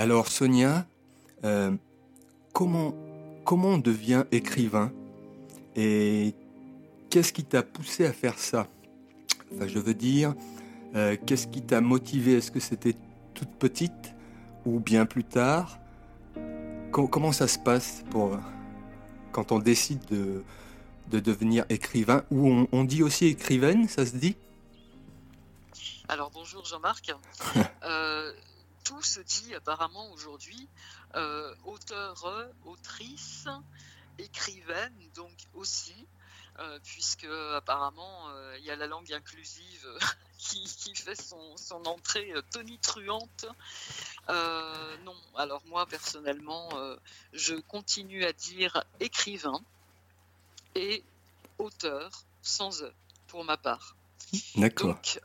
Alors Sonia, euh, comment, comment on devient écrivain et qu'est-ce qui t'a poussé à faire ça? Enfin, je veux dire, euh, qu'est-ce qui t'a motivé? Est-ce que c'était toute petite ou bien plus tard? Comment ça se passe pour quand on décide de, de devenir écrivain? Ou on, dit aussi écrivaine, ça se dit? Alors bonjour Jean-Marc. Euh, tout se dit apparemment aujourd'hui euh, auteur, autrice, écrivaine donc aussi. Euh, puisque apparemment euh, il y a la langue inclusive qui, fait son, entrée tonitruante. non, alors moi personnellement, je continue à dire écrivain et auteur sans e pour ma part. D'accord. Donc,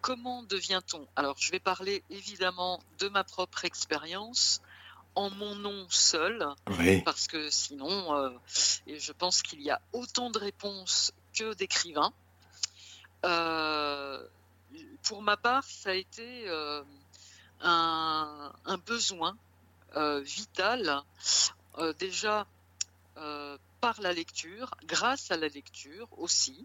comment devient-on? Alors, je vais parler évidemment de ma propre expérience, en mon nom seul, parce que sinon, euh, je pense qu'il y a autant de réponses que d'écrivains. Euh, pour ma part, ça a été euh, un, besoin vital, déjà par la lecture, grâce à la lecture aussi,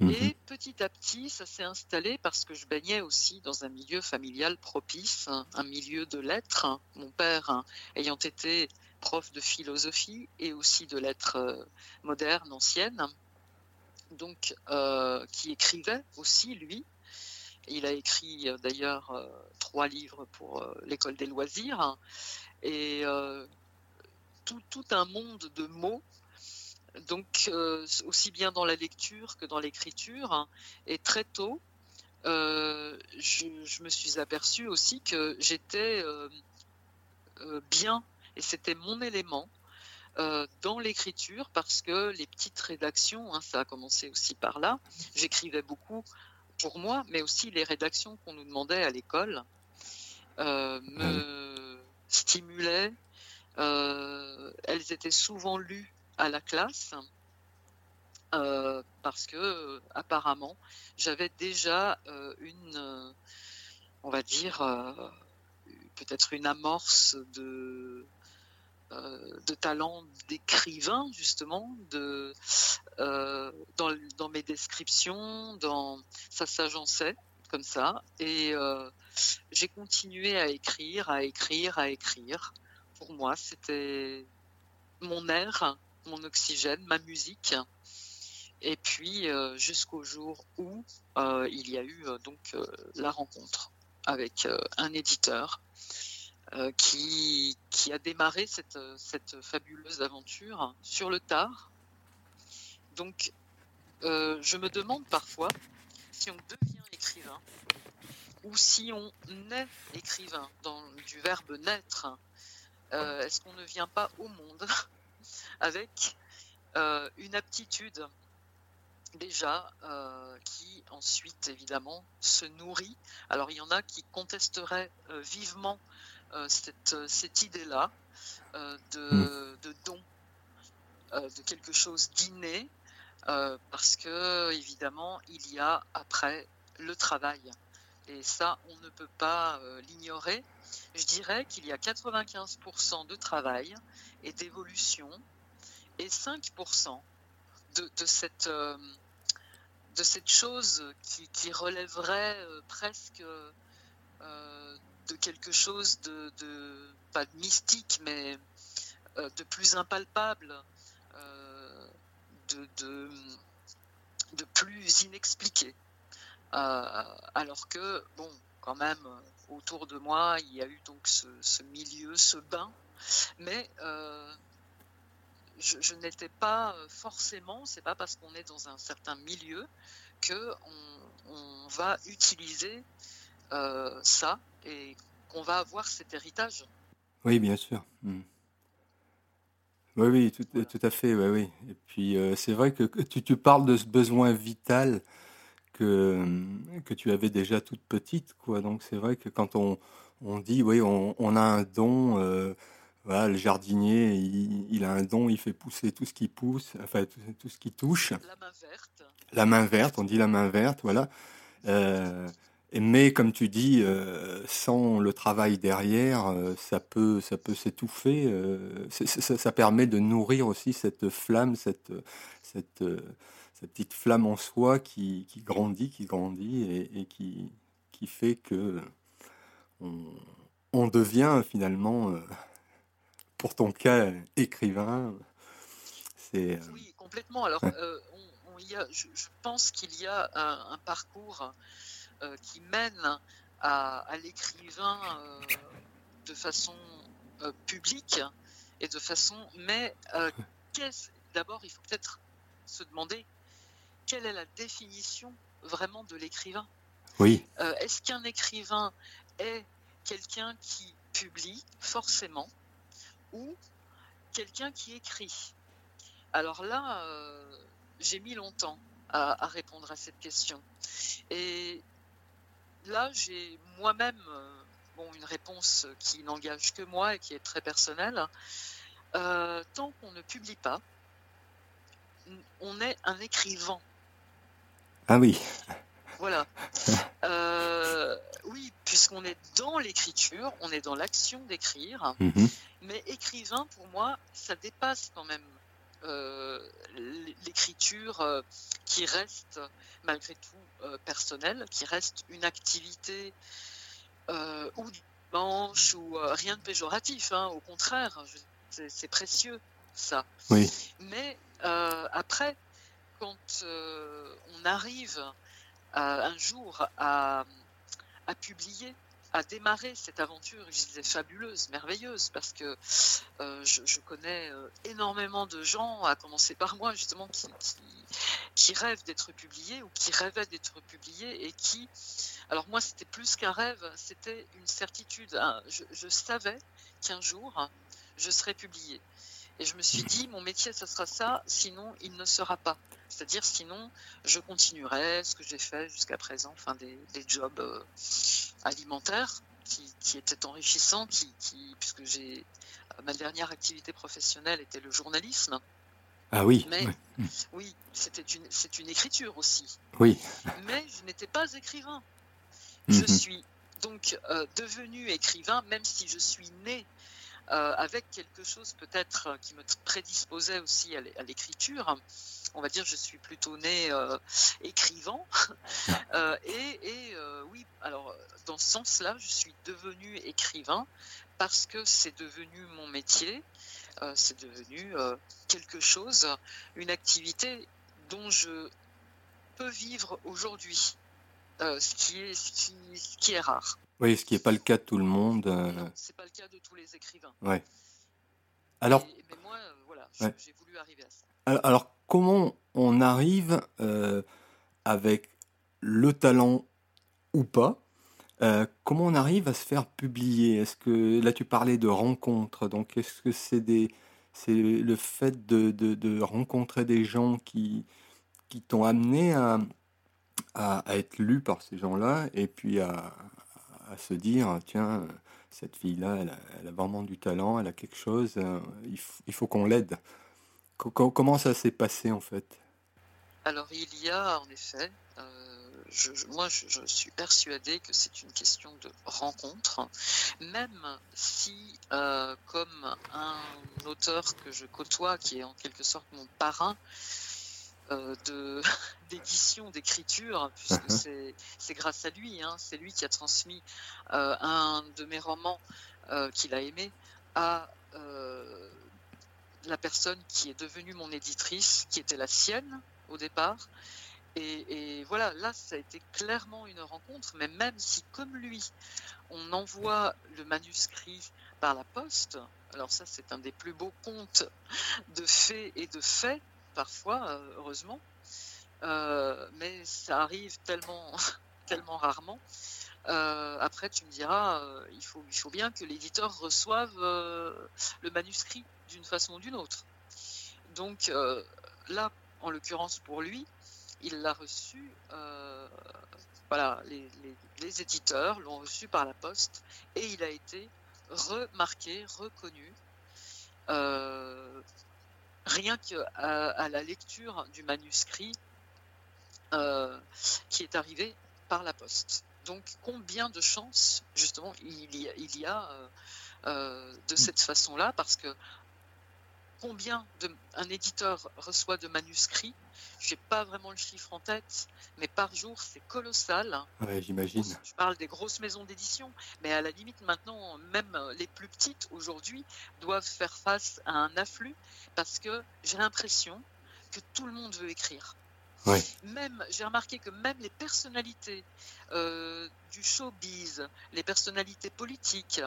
Mhm. Et petit à petit, ça s'est installé parce que je baignais aussi dans un milieu familial propice, un milieu de lettres. Mon père ayant été prof de philosophie et aussi de lettres euh, modernes, anciennes, donc euh, qui écrivait aussi lui. Il a écrit euh, d'ailleurs trois livres pour l'école des loisirs et tout, un monde de mots donc euh, aussi bien dans la lecture que dans l'écriture. Et très tôt, euh, je, me suis aperçu aussi que j'étais euh, bien, et c'était mon élément, dans l'écriture, parce que les petites rédactions, hein, ça a commencé aussi par là, j'écrivais beaucoup pour moi, mais aussi les rédactions qu'on nous demandait à l'école me stimulaient. elles étaient souvent lues à la classe euh, parce que euh, apparemment j'avais déjà euh, une, on va dire, peut-être une amorce de talent d'écrivain justement de dans, dans, mes descriptions dans ça s'agençait comme ça et j'ai continué à écrire à écrire à écrire. Pour moi c'était mon air mon oxygène, ma musique. Et puis euh, jusqu'au jour où euh, il y a eu euh, donc la rencontre avec un éditeur qui, a démarré cette, cette fabuleuse aventure sur le tard. Donc je me demande parfois si on devient écrivain ou si on naît écrivain dans du verbe naître. Est-ce qu'on ne vient pas au monde avec euh, une aptitude déjà euh, qui ensuite évidemment se nourrit. Alors il y en a qui contesteraient euh, vivement cette, cette idée-là de, hmm. de, don, de quelque chose d'inné, parce que évidemment il y a après le travail. Et ça, on ne peut pas l'ignorer. Je dirais qu'il y a 95% de travail et d'évolution et 5% de, de, cette, euh, de cette chose qui, relèverait euh, presque euh, de quelque chose de, pas de mystique, mais de plus impalpable, de, de, plus inexpliqué. Alors que, bon, quand même, autour de moi, il y a eu donc ce, ce milieu, ce bain, mais je, n'étais pas euh, forcément, c'est pas parce qu'on est dans un certain milieu que on, va utiliser euh, ça et qu'on va avoir cet héritage. Oui, bien sûr. Hmm. Oui, oui, tout, tout, à fait. Oui, oui. Et puis, euh, c'est vrai que tu, tu, parles de ce besoin vital que, que tu avais déjà toute petite. Quoi. Donc, c'est vrai que quand on, on dit, oui, on, on a un don, voilà, le jardinier, il, a un don, il fait pousser tout ce qui pousse, enfin tout, ce qui touche. La main verte. La main verte, on dit la main verte, voilà. Euh, mais comme tu dis, sans le travail derrière, ça peut, ça peut s'étouffer. ça, permet de nourrir aussi cette flamme, cette, cette, cette petite flamme en soi qui, qui grandit, qui grandit et, et qui, qui fait que on, on devient finalement, pour ton cas, écrivain. C'est, oui, complètement. Alors, on, y a, je, pense qu'il y a un parcours euh, qui mène à, l'écrivain euh, de façon euh, publique et de façon. Mais d'abord, il faut peut-être se demander quelle est la définition vraiment de l'écrivain? Oui. Est-ce qu'un écrivain est quelqu'un qui publie forcément ou quelqu'un qui écrit? Alors là, j'ai mis longtemps à, à, répondre à cette question. Et là, j'ai moi-même euh, bon, une réponse qui n'engage que moi et qui est très personnelle. Euh, tant qu'on ne publie pas, on est un écrivain. Ah oui. Voilà. Euh, oui, puisqu'on est dans l'écriture, on est dans l'action d'écrire. Mhm. Mais écrivain, pour moi, ça dépasse quand même euh, l'écriture euh, qui reste malgré tout personnelle, qui reste une activité ou dimanche ou rien de péjoratif, hein, au contraire, c'est précieux ça. Oui. Mais après, quand on arrive un jour à, publier à démarrer cette aventure, je disais fabuleuse, merveilleuse, parce que euh, je, connais euh, énormément de gens, à commencer par moi justement, qui, rêvent d'être publiés ou qui rêvaient d'être publiés et qui, alors moi c'était plus qu'un rêve, c'était une certitude. Hein. Je, savais qu'un jour je serais publié. Et je me suis dit, mon métier, ça sera ça, sinon il ne sera pas. C'est-à-dire, sinon, je continuerai ce que j'ai fait jusqu'à présent, enfin, des, jobs euh, alimentaires qui, étaient enrichissants, qui, puisque j'ai euh, ma dernière activité professionnelle était le journalisme. Ah oui. Mais oui, c'était une, c'est une écriture aussi. Oui. Mais je n'étais pas écrivain. Je mhm. suis donc euh, devenu écrivain, même si je suis né euh, avec quelque chose peut-être qui me prédisposait aussi à l'écriture. On va dire, je suis plutôt né euh, écrivant. Euh, et, oui, alors dans ce sens-là, je suis devenu écrivain parce que c'est devenu mon métier, c'est devenu quelque chose, une activité dont je peux vivre aujourd'hui, ce qui est rare. Oui, ce qui n'est pas le cas de tout le monde. Euh... C'est pas le cas de tous les écrivains. Ouais. Alors. mais moi, euh, voilà, j'ai voulu arriver à ça. Alors, comment on arrive euh, avec le talent ou pas euh, Comment on arrive à se faire publier? Est-ce que là tu parlais de rencontres, donc est-ce que c'est des c'est le fait de, de, de, rencontrer des gens qui, qui t'ont amené à, à, à, être lu par ces gens-là et puis à, à se dire, tiens, cette fille-là, elle, a vraiment du talent, elle a quelque chose, euh, il, faut qu'on l'aide. Comment ça s'est passé en fait? Alors il y a en effet, euh, moi je, suis persuadé que c'est une question de rencontre, même si euh, comme un auteur que je côtoie, qui est en quelque sorte mon parrain, de d'édition, d'écriture, puisque uh-huh. c'est grâce à lui, hein, c'est lui qui a transmis euh, un de mes romans euh, qu'il a aimé à la personne qui est devenue mon éditrice, qui était la sienne au départ. Et, et, voilà, là, ça a été clairement une rencontre, mais même si, comme lui, on envoie le manuscrit par la poste, alors ça, c'est un des plus beaux contes de fées et de faits, parfois, euh, heureusement. Euh, mais ça arrive tellement, tellement rarement. Euh, après, tu me diras, il, faut, il faut bien que l'éditeur reçoive le manuscrit d'une façon ou d'une autre. Donc là, en l'occurrence pour lui, il l'a reçu. voilà, les, les, éditeurs l'ont reçu par la poste et il a été remarqué, reconnu rien qu'à à la lecture du manuscrit euh, qui est arrivé par la poste. Donc combien de chances justement il y a, il y a de cette façon-là? Parce que combien de, un éditeur reçoit de manuscrits je n'ai pas vraiment le chiffre en tête, mais par jour, c'est colossal. Ouais, j'imagine. Je parle des grosses maisons d'édition, mais à la limite, maintenant, même les plus petites, aujourd'hui, doivent faire face à un afflux parce que j'ai l'impression que tout le monde veut écrire. Ouais. Même, j'ai remarqué que même les personnalités euh, du showbiz, les personnalités politiques,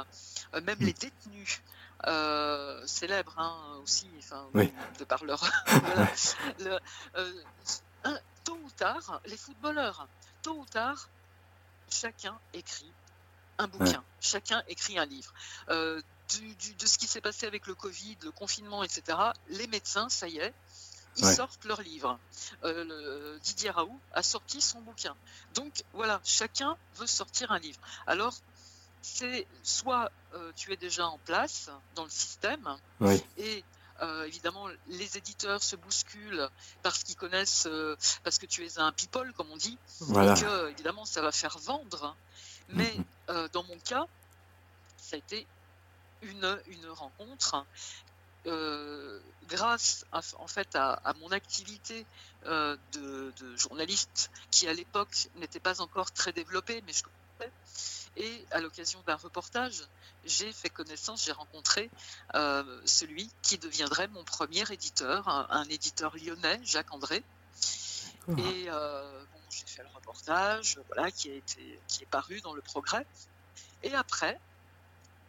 euh, même mm. les détenus, euh, célèbres hein, aussi, enfin, de par leur. Euh, tôt ou tard, les footballeurs, tôt ou tard, chacun écrit un bouquin, chacun écrit un livre. Euh, de ce qui s'est passé avec le Covid, le confinement, etc., les médecins, ça y est, ils sortent leur livre. Didier Raoult a sorti son bouquin. Donc voilà, chacun veut sortir un livre. Alors, c'est soit euh, tu es déjà en place dans le système et euh, évidemment les éditeurs se bousculent parce qu'ils connaissent euh, parce que tu es un people comme on dit et que évidemment ça va faire vendre. Mais dans mon cas ça a été une, une rencontre grâce en fait à, mon activité de, de, journaliste qui à l'époque n'était pas encore très développée mais je et à l'occasion d'un reportage, j'ai fait connaissance, j'ai rencontré euh, celui qui deviendrait mon premier éditeur, un, éditeur lyonnais, Jacques André. Et euh, bon, j'ai fait le reportage, voilà, qui a été, qui est paru dans le Progrès. Et après,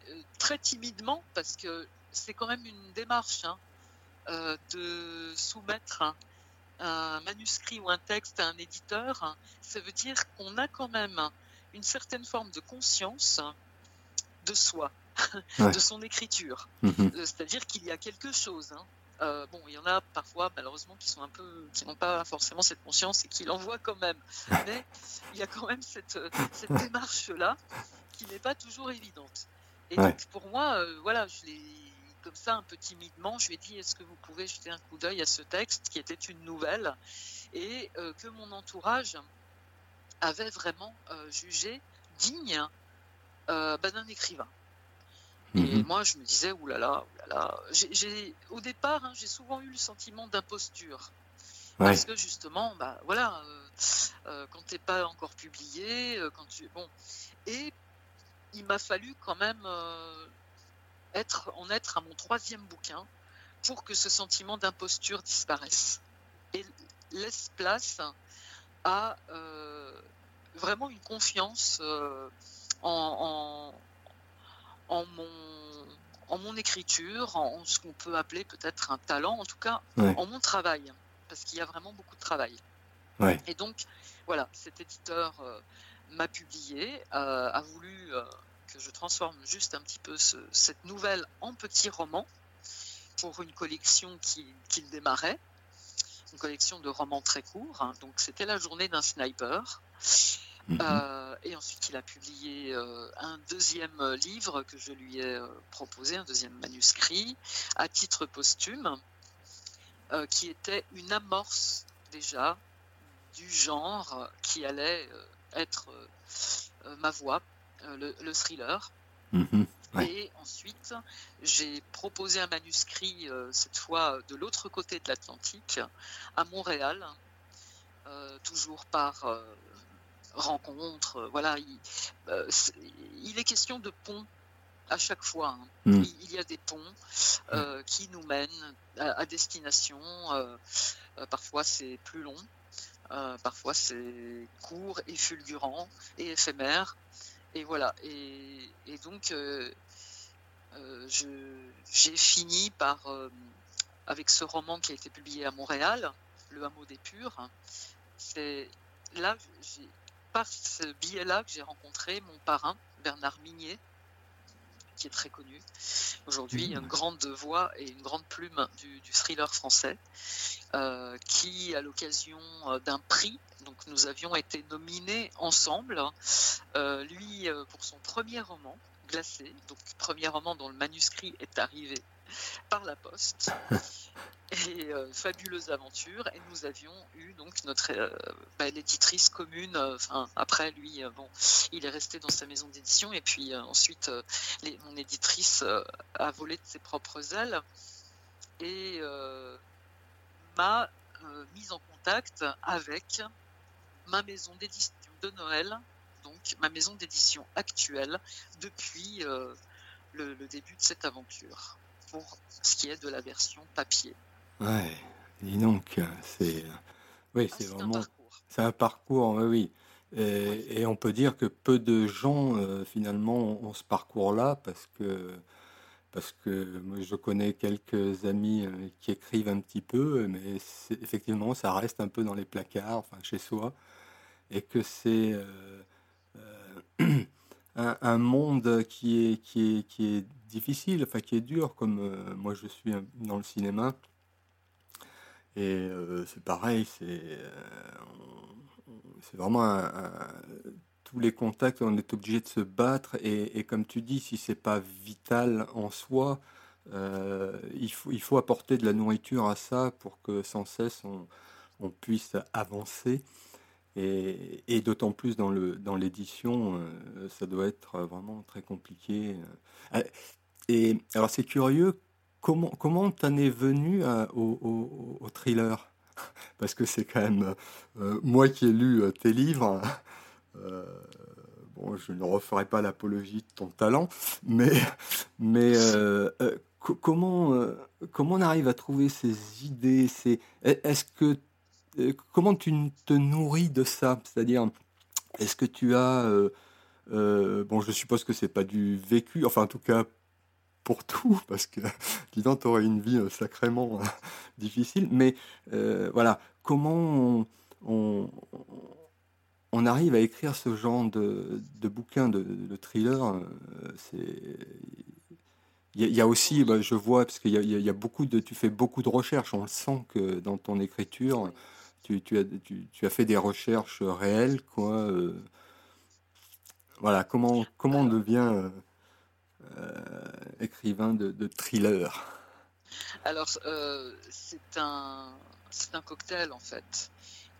euh, très timidement, parce que c'est quand même une démarche hein, de soumettre un manuscrit ou un texte à un éditeur, ça veut dire qu'on a quand même une certaine forme de conscience de soi, de son écriture. Mhm. Euh, c'est-à-dire qu'il y a quelque chose. Hein. Euh, bon, il y en a parfois, malheureusement, qui sont un peu, qui n'ont pas forcément cette conscience et qui l'envoient quand même. Mais il y a quand même cette, cette démarche-là qui n'est pas toujours évidente. Et donc, pour moi, euh, voilà, je l'ai comme ça, un peu timidement, je lui ai dit est-ce que vous pouvez jeter un coup d'œil à ce texte qui était une nouvelle et que mon entourage avait vraiment euh, jugé digne euh, bah, d'un écrivain. Et mhm. moi, je me disais, oulala, oulala. Au départ, hein, j'ai souvent eu le sentiment d'imposture. Parce que justement, bah, voilà, euh, quand tu n'es pas encore publié, quand tu. Bon. Et il m'a fallu quand même être, en être à mon troisième bouquin pour que ce sentiment d'imposture disparaisse. Et laisse place à vraiment une confiance euh, en, en, mon, en mon écriture, en ce qu'on peut appeler peut-être un talent, en tout cas en mon travail, parce qu'il y a vraiment beaucoup de travail. Et donc, voilà, cet éditeur euh, m'a publié, euh, a voulu que je transforme juste un petit peu cette nouvelle en petit roman pour une collection qu'il démarrait, une collection de romans très courts. Hein. donc, c'était la journée d'un sniper. Mhm. Euh, et ensuite, il a publié euh, un deuxième livre que je lui ai euh, proposé, un deuxième manuscrit, à titre posthume, qui était une amorce déjà du genre qui allait être ma voix, le, thriller. Et ensuite, j'ai proposé un manuscrit, cette fois de l'autre côté de l'Atlantique, à Montréal, toujours par rencontres. Euh, voilà, euh, il, est question de ponts à chaque fois. Hein. Hmm. Il, y a des ponts euh, qui nous mènent à, destination. parfois c'est plus long, parfois c'est court et fulgurant et éphémère. Et voilà. Et, donc j'ai fini par, avec ce roman qui a été publié à Montréal, Le Hameau des Purs. C'est là, par ce biais-là que j'ai rencontré mon parrain, Bernard Minier, qui est très connu. Aujourd'hui, une grande voix et une grande plume du, thriller français, euh, qui, à l'occasion euh, d'un prix, donc nous avions été nominés ensemble, euh, lui pour son premier roman, Glacé, donc premier roman dont le manuscrit est arrivé par la poste. et euh, fabuleuse aventure. Et nous avions eu donc notre euh, bah, l'éditrice commune. Euh, enfin, après lui, bon, il est resté dans sa maison d'édition. Et puis ensuite, mon éditrice a volé de ses propres ailes et m'a mise en contact avec ma maison d'édition de Noël, donc ma maison d'édition actuelle depuis le, début de cette aventure, pour ce qui est de la version papier. Ouais, dis donc, c'est oui, ah, c'est vraiment c'est un parcours, oui, Et, on peut dire que peu de gens euh, finalement ont ce parcours-là parce que parce que moi, je connais quelques amis euh, qui écrivent un petit peu, mais effectivement ça reste un peu dans les placards, enfin chez soi, et que c'est euh, un, monde qui est qui est qui est difficile, enfin qui est dur, comme moi je suis dans le cinéma. Et euh, c'est pareil, c'est euh, vraiment tous les contacts, on est obligé de se battre. Et, comme tu dis, si c'est pas vital en soi, euh, il, faut, il faut apporter de la nourriture à ça pour que sans cesse on puisse avancer. Et, d'autant plus dans le dans l'édition, ça doit être vraiment très compliqué. Et alors c'est curieux comment comment t'en es venu au, thriller? Parce que c'est quand même euh, moi qui ai lu euh, tes livres. Euh, bon, je ne referai pas l'apologie de ton talent, mais mais comment comment on arrive à trouver ces idées? C'est est-ce que comment tu te nourris de ça? C'est-à-dire, est-ce que tu as bon, je suppose que c'est pas du vécu, enfin en tout cas pour tout, parce que disons, tu aurais une vie euh, sacrément euh, difficile. Mais euh, voilà, comment on, arrive à écrire ce genre de, de bouquin, de, de thriller il y, a aussi, bah, je vois, parce qu'il y, y, a beaucoup de, tu fais beaucoup de recherches. On le sent que dans ton écriture, tu, tu, as, tu, tu as, fait des recherches réelles, quoi. voilà, comment comment on devient euh, écrivain de, thriller? Alors, euh, c'est un, un cocktail en fait.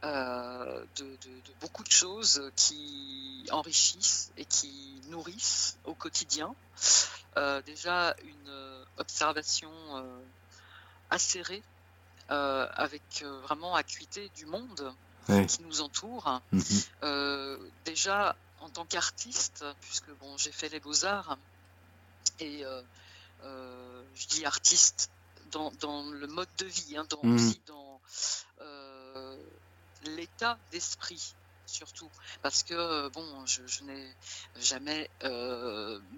Euh, de, beaucoup de choses qui enrichissent et qui nourrissent au quotidien. déjà une observation acérée, avec vraiment acuité du monde qui nous entoure. Mhm. déjà en tant qu'artiste, puisque bon, j'ai fait les beaux-arts, et euh, euh, je dis artiste dans, le mode de vie, hein, dans, mm. aussi dans euh, l'état d'esprit surtout parce que bon je, n'ai jamais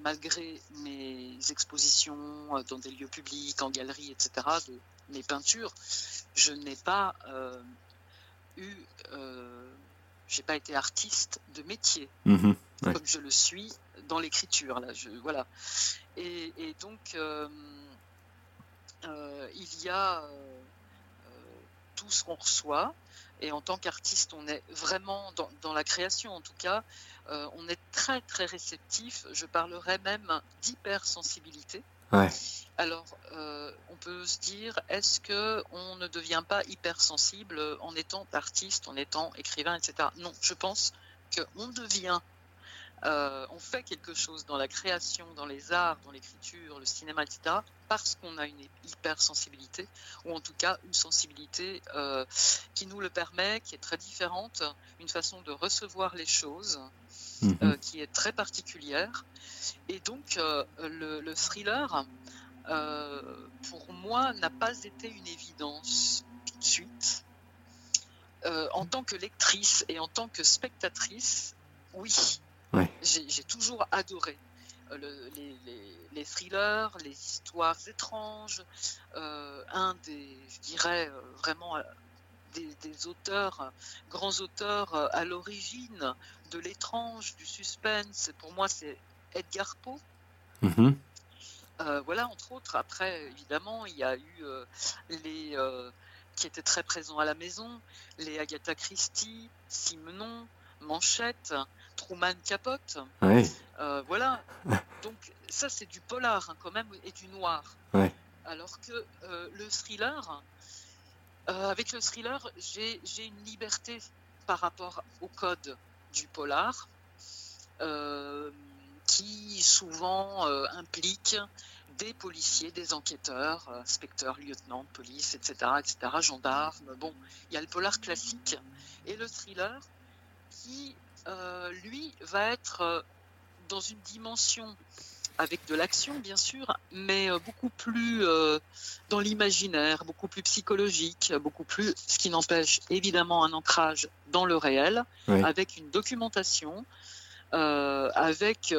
malgré mes expositions dans des lieux publics en galerie etc de mes peintures je n'ai pas eu j'ai pas été artiste de métier mm-hmm. comme je le suis dans l'écriture là je voilà et, donc, euh, euh, il y a euh, tout ce qu'on reçoit. Et en tant qu'artiste, on est vraiment dans, la création, en tout cas, on est très très réceptif. Je parlerais même d'hypersensibilité. Alors, on peut se dire, est-ce que on ne devient pas hypersensible en étant artiste, en étant écrivain, etc. Non, je pense qu'on devient euh, on fait quelque chose dans la création, dans les arts, dans l'écriture, le cinéma, etc., parce qu'on a une hypersensibilité, ou en tout cas une sensibilité euh, qui nous le permet, qui est très différente, une façon de recevoir les choses mhm. euh, qui est très particulière. Et donc le, thriller, pour moi, n'a pas été une évidence tout de suite. en tant que lectrice et en tant que spectatrice, oui, j'ai toujours adoré euh, les, thrillers, les histoires étranges. Euh, un des, je dirais, euh, vraiment des, auteurs, grands auteurs à l'origine de l'étrange, du suspense, pour moi, c'est Edgar Poe. Mm-hmm. voilà, entre autres. Après, évidemment, il y a eu les qui étaient très présents à la maison, les Agatha Christie, Simenon, Manchette, Truman Capote. Euh, voilà. Donc ça c'est du polar hein, quand même et du noir. alors que le thriller, avec le thriller, j'ai une liberté par rapport au code du polar, qui souvent implique des policiers, des enquêteurs, inspecteurs, lieutenants de police, etc., etc., gendarmes. Bon, il y a le polar classique et le thriller qui, lui, va être dans une dimension avec de l'action bien sûr, mais euh, beaucoup plus euh, dans l'imaginaire, beaucoup plus psychologique, beaucoup plus, ce qui n'empêche évidemment un ancrage dans le réel, avec une documentation, euh, avec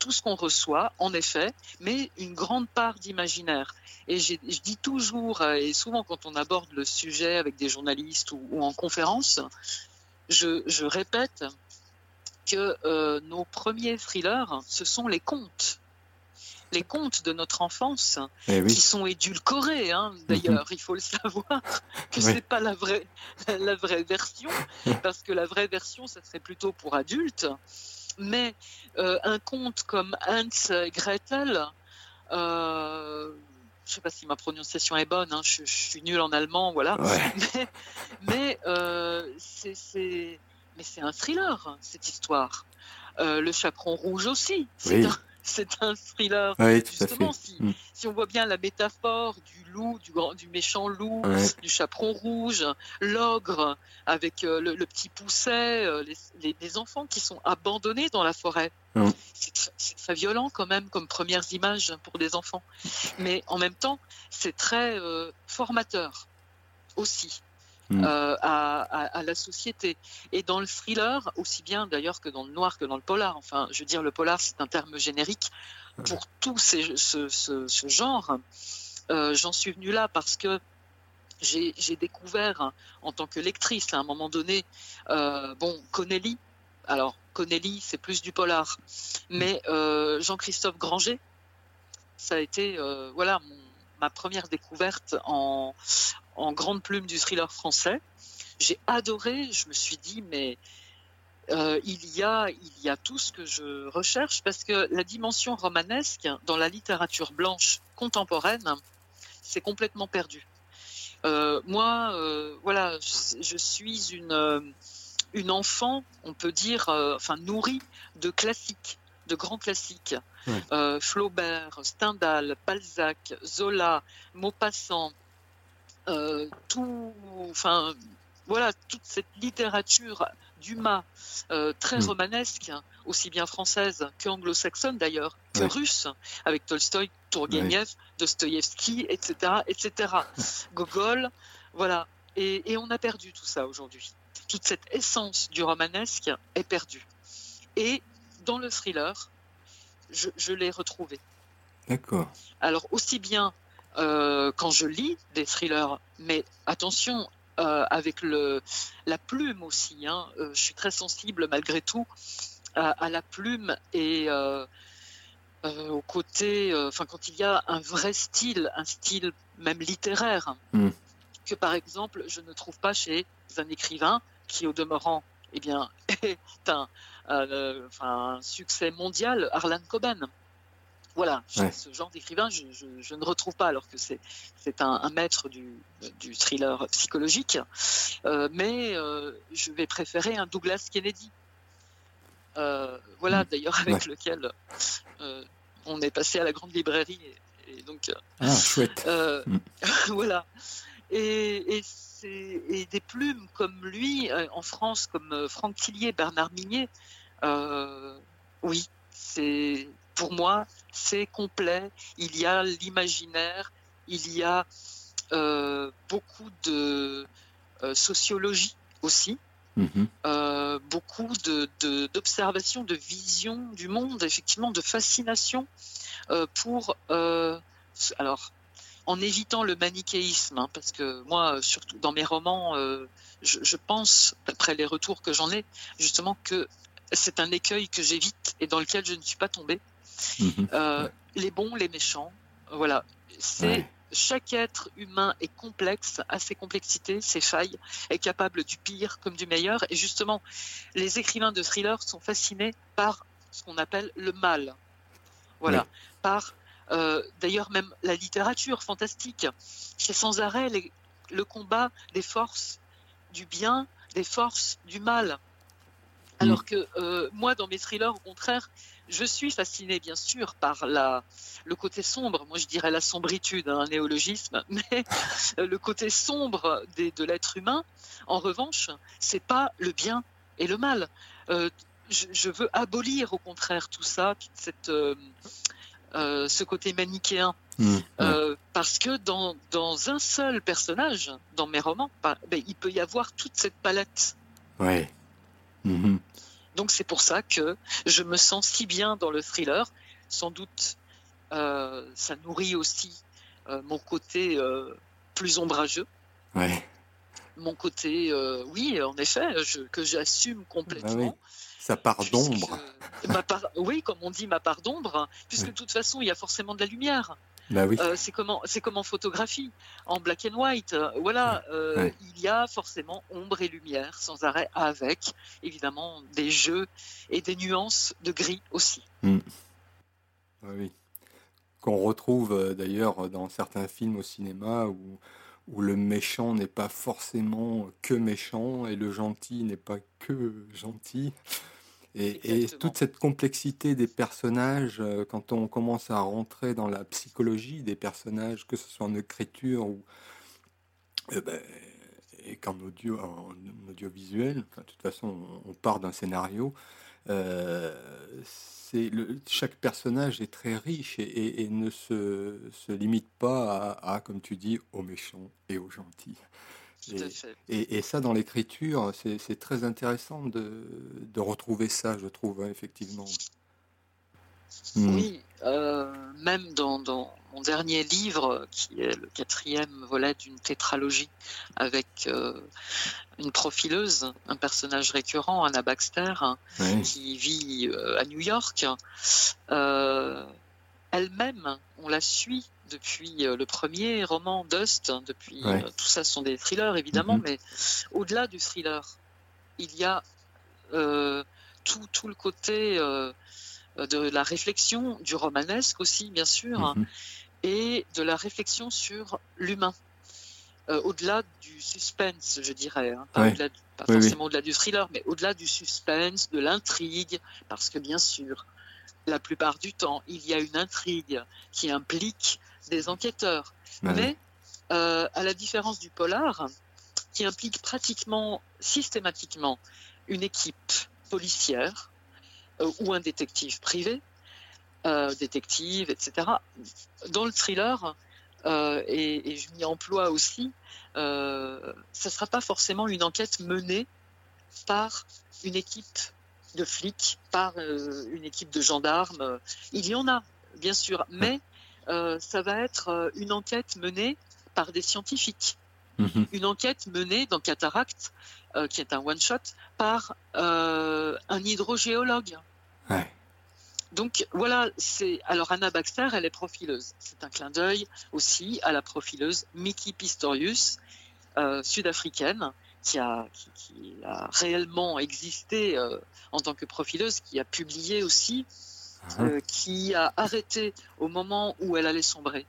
tout ce qu'on reçoit, en effet, mais une grande part d'imaginaire. Et je dis toujours, et souvent quand on aborde le sujet avec des journalistes ou, en conférence, je, je répète que euh, nos premiers thrillers, ce sont les contes. Les contes de notre enfance, eh qui sont édulcorés, hein, d'ailleurs, mhm. il faut le savoir, que ce c'est pas la vraie, la vraie version, parce que la vraie version, ça serait plutôt pour adultes. Mais euh, un conte comme Hans Gretel, euh, je sais pas si ma prononciation est bonne, hein, je, suis nul en allemand, voilà. Mais, mais euh, c'est mais c'est un thriller, cette histoire. Euh, le chaperon rouge aussi, c'est un, thriller. Justement, mm. si, on voit bien la métaphore du loup, du, grand, du méchant loup, du chaperon rouge, l'ogre avec euh, le, petit pousset, euh, les, enfants qui sont abandonnés dans la forêt. Mm. C'est très violent quand même comme premières images pour des enfants. Mais en même temps, c'est très formateur aussi. Mm. Euh, à, la société. Et dans le thriller, aussi bien d'ailleurs que dans le noir que dans le polar, enfin, je veux dire, le polar, c'est un terme générique pour tout ce, ce, genre. Euh, j'en suis venue là parce que j'ai découvert en tant que lectrice à un moment donné, euh, bon, Connelly. Alors, Connelly, c'est plus du polar, mais Jean-Christophe Granger, ça a été, voilà, ma première découverte en, grande plume du thriller français. J'ai adoré, je me suis dit, mais euh, il, y a, il y a tout ce que je recherche parce que la dimension romanesque dans la littérature blanche contemporaine, c'est complètement perdu. Euh, moi, euh, voilà, je, suis une, une enfant, on peut dire, enfin nourrie de classiques, de grands classiques. Flaubert, Stendhal, Balzac, Zola, Maupassant, euh, tout, enfin, voilà, toute cette littérature d'Humain euh, très hmm. romanesque, aussi bien française qu'anglo-saxonne d'ailleurs, que russe, avec Tolstoï, Tourgueniev, Dostoïevski, etc., etc. Gogol, voilà. Et, on a perdu tout ça aujourd'hui. Toute cette essence du romanesque est perdue. Et dans le thriller, je, je l'ai retrouvé. D'accord. Alors aussi bien euh, quand je lis des thrillers. Mais attention, euh, avec le, la plume aussi. Hein, euh, je suis très sensible malgré tout à, la plume et au côté, enfin quand il y a un vrai style, un style même littéraire, mm. que par exemple je ne trouve pas chez un écrivain qui au demeurant eh bien, est un, un succès mondial, Arlan Coben. Voilà, ce genre d'écrivain, je, ne retrouve pas, alors que c'est un, maître du, thriller psychologique. Euh, mais euh, je vais préférer un Douglas Kennedy. Euh, voilà, mm. d'ailleurs, avec lequel on est passé à la grande librairie. Et, donc, ah, chouette. Mm. voilà. Et, et, des plumes comme lui, en France, comme Franck Tillier, Bernard Minier, oui, c'est pour moi, c'est complet. Il y a l'imaginaire, il y a euh, beaucoup de euh, sociologie aussi, mhm. euh, beaucoup d'observation, de, de, vision du monde, effectivement, de fascination pour. alors, en évitant le manichéisme, hein, parce que moi, surtout dans mes romans, je, je, pense, d'après les retours que j'en ai, justement que c'est un écueil que j'évite et dans lequel je ne suis pas tombée. Mhm. Euh, les bons, les méchants, voilà. C'est chaque être humain est complexe, a ses complexités, ses failles, est capable du pire comme du meilleur. Et justement, les écrivains de thrillers sont fascinés par ce qu'on appelle le mal. Voilà, par D'ailleurs, même la littérature fantastique, c'est sans arrêt le combat des forces du bien, des forces du mal. Alors mm. que euh, moi, dans mes thrillers, au contraire, je suis fasciné, bien sûr, par la, le côté sombre. Moi, je dirais la sombritude, hein, un néologisme, mais le côté sombre de l'être humain. En revanche, c'est pas le bien et le mal. Euh, je, veux abolir, au contraire, tout ça, cette, euh, ce côté manichéen. Mm, parce que dans, dans, un seul personnage, dans mes romans, bah, ben, il peut y avoir toute cette palette. Ouais. Mhm. Donc c'est pour ça que je me sens si bien dans le thriller. Sans doute, euh, ça nourrit aussi euh, mon côté euh, plus ombrageux. Ouais. Mon côté, oui, en effet, que j'assume complètement. Bah Sa part d'ombre. Oui, comme on dit, ma part d'ombre, puisque de toute façon, il y a forcément de la lumière. Bah oui. Euh, c'est comme, en photographie, en black and white. Euh, voilà, euh, il y a forcément ombre et lumière sans arrêt, avec évidemment des jeux et des nuances de gris aussi. Hmm. Oui. Qu'on retrouve d'ailleurs dans certains films au cinéma où, où le méchant n'est pas forcément que méchant et le gentil n'est pas que gentil. Et, toute cette complexité des personnages, euh, quand on commence à rentrer dans la psychologie des personnages, que ce soit en écriture ou eh ben, et qu'en audio, en audiovisuel, de toute façon, on, part d'un scénario. Euh, le, chaque personnage est très riche et, ne se, se, limite pas à, comme tu dis, aux méchants et aux gentils. Et, ça, dans l'écriture, c'est très intéressant de, retrouver ça, je trouve, hein, effectivement. Hmm. Oui, euh, même dans, mon dernier livre, qui est le quatrième volet d'une tétralogie avec euh, une profileuse, un personnage récurrent, Anna Baxter, qui vit euh, à New York, elle-même, on la suit depuis euh, le premier roman Dust, hein, depuis euh, tout ça sont des thrillers évidemment, mhm. mais au-delà du thriller, il y a euh, tout, tout, le côté de la réflexion, du romanesque aussi bien sûr, mhm. et de la réflexion sur l'humain. au-delà du suspense, je dirais, hein, pas, pas forcément au-delà du thriller, mais au-delà du suspense, de l'intrigue, parce que bien sûr, la plupart du temps, il y a une intrigue qui implique des enquêteurs. Mais euh, à la différence du polar, qui implique pratiquement systématiquement une équipe policière euh, ou un détective privé, euh, détective, etc. Dans le thriller, et, et, je m'y emploie aussi, ce ne sera pas forcément une enquête menée par une équipe de flics, par une équipe de gendarmes. Il y en a, bien sûr, mais ça va être euh, une enquête menée par des scientifiques. Mhm. Une enquête menée dans Cataract, euh, qui est un one-shot, par un hydrogéologue. Donc voilà, c'est alors Anna Baxter, elle est profileuse. C'est un clin d'œil aussi à la profileuse Mickey Pistorius, sud-africaine, qui a, qui, a, réellement existé en tant que profileuse, qui a publié aussi euh, qui a arrêté au moment où elle allait sombrer.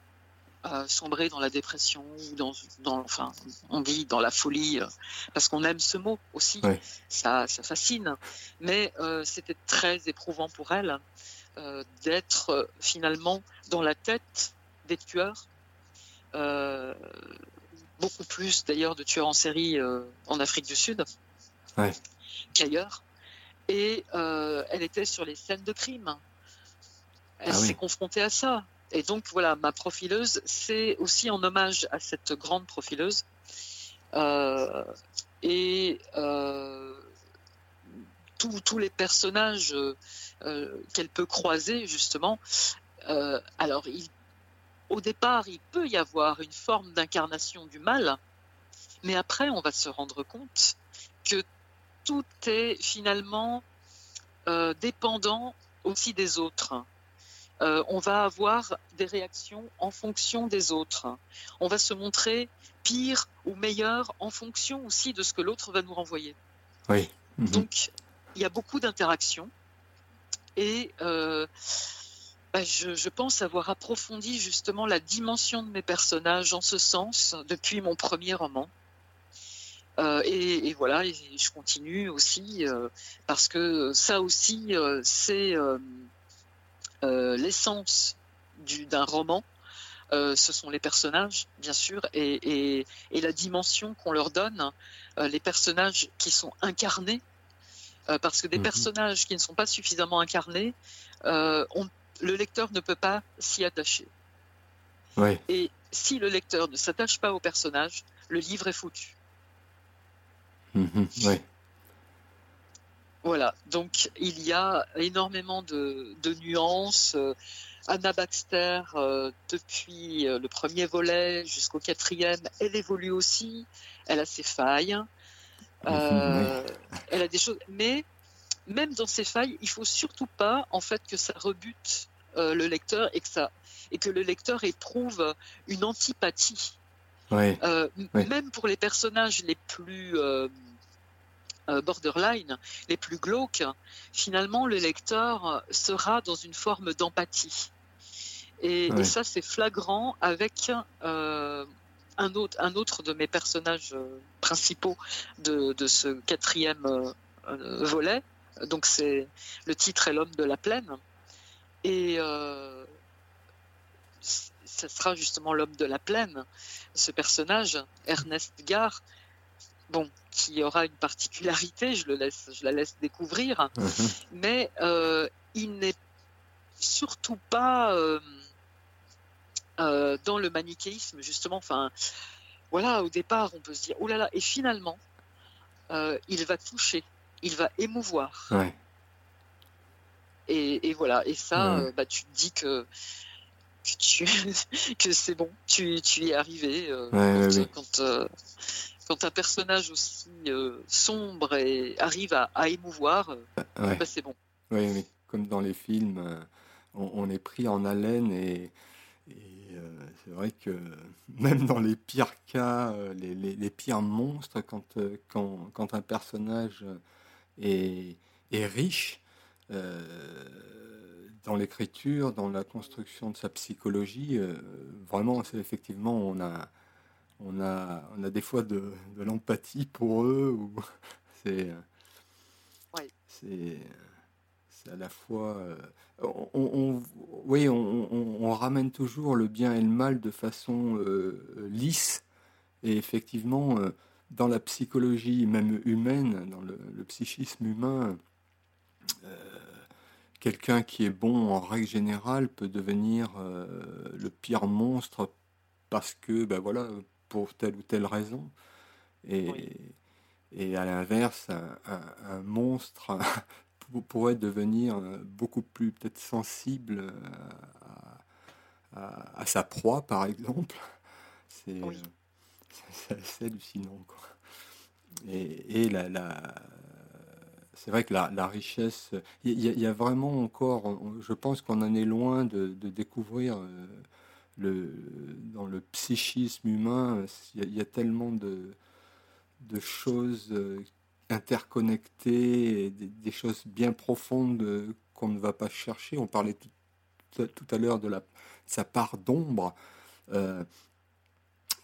Euh, sombrer dans la dépression ou dans, dans, enfin, on dit dans la folie, euh, parce qu'on aime ce mot aussi, ça, ça fascine. Mais c'était très éprouvant pour elle d'être finalement dans la tête des tueurs, beaucoup plus d'ailleurs de tueurs en série en Afrique du Sud qu'ailleurs. Et elle était sur les scènes de crime. Elle ah s'est confrontée à ça. Et donc voilà, ma profileuse, c'est aussi en hommage à cette grande profileuse. Euh, et euh, tous les personnages euh, qu'elle peut croiser, justement, alors au départ, il peut y avoir une forme d'incarnation du mal, mais après, on va se rendre compte que tout est finalement dépendant aussi des autres. Euh, on va avoir des réactions en fonction des autres. On va se montrer pire ou meilleur en fonction aussi de ce que l'autre va nous renvoyer. Oui. Mhm. Donc, il y a beaucoup d'interactions. Et euh, bah, je, pense avoir approfondi justement la dimension de mes personnages en ce sens depuis mon premier roman. Euh, et, voilà, je continue aussi euh, parce que ça aussi, c'est l'essence d'un roman. ce sont les personnages, bien sûr, et, la dimension qu'on leur donne, les personnages qui sont incarnés, parce que des mhm. personnages qui ne sont pas suffisamment incarnés, le lecteur ne peut pas s'y attacher. Et si le lecteur ne s'attache pas au personnage, le livre est foutu. Mhm, voilà, donc il y a énormément de, nuances. Euh, Anna Baxter, euh, depuis euh, le premier volet jusqu'au quatrième, elle évolue aussi. Elle a ses failles. Elle a des choses, mais même dans ses failles, il faut surtout pas en fait que ça rebute le lecteur et que ça et que le lecteur éprouve une antipathie. Même pour les personnages les plus borderline, les plus glauques, finalement, le lecteur sera dans une forme d'empathie. Et, ça, c'est flagrant avec euh, un, autre, un autre de mes personnages euh, principaux de, ce quatrième volet. Donc, c'est le titre est L'homme de la plaine. Et ce sera justement l'homme de la plaine, ce personnage, Ernest Gare, bon, qui aura une particularité, je, le laisse, je la laisse découvrir, mais euh, il n'est surtout pas euh, euh, dans le manichéisme, justement. Enfin, voilà, au départ, on peut se dire, oh là là, et finalement, il va toucher, il va émouvoir. Et, voilà, et ça, bah, tu te dis que que, c'est bon, tu, tu y es arrivé quand, quand un personnage aussi euh, sombre et arrive à, émouvoir, euh, bah, c'est bon. Oui, oui, comme dans les films, euh, on, est pris en haleine et, c'est vrai que même dans les pires cas, les, pires monstres, quand, quand, quand, un personnage est, est riche, dans l'écriture, dans la construction de sa psychologie, vraiment, c'est effectivement, on a, on a, on a des fois de, l'empathie pour eux. Ou c'est, c'est, à la fois. Euh, on, oui, on, ramène toujours le bien et le mal de façon euh, lisse. Et effectivement, euh, dans la psychologie même humaine, dans le, psychisme humain, quelqu'un qui est bon en règle générale peut devenir le pire monstre parce que, ben voilà, pour telle ou telle raison. Et, et à l'inverse, un, monstre pourrait devenir beaucoup plus peut-être sensible à, sa proie, par exemple. C'est assez hallucinant. Quoi. Et, et la, la c'est vrai que la, la richesse, il y, y, a vraiment encore, je pense qu'on en est loin de, de découvrir euh, dans le psychisme humain, il y, a tellement de, choses euh, interconnectées, des, choses bien profondes euh, qu'on ne va pas chercher. On parlait tout, à l'heure de sa part d'ombre. Euh,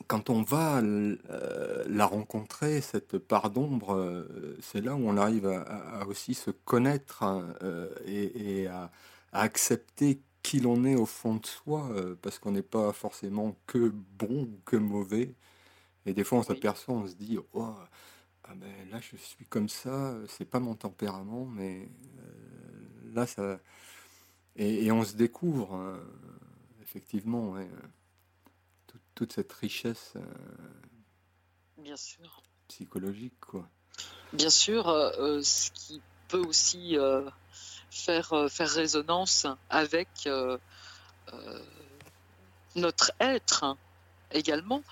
quand on va la rencontrer, cette part d'ombre, c'est là où on arrive à, aussi se connaître hein, et, à, à, accepter qui l'on est au fond de soi, euh, parce qu'on n'est pas forcément que bon ou que mauvais. Et des fois, on s'aperçoit, on se dit, oh, ah ben, là, je suis comme ça, c'est pas mon tempérament, mais euh, là, ça. Et, on se découvre, hein, effectivement, toute, cette richesse euh, Bien sûr. psychologique, quoi. Bien sûr, ce qui peut aussi faire, euh, faire résonance avec euh, euh, notre être hein, également.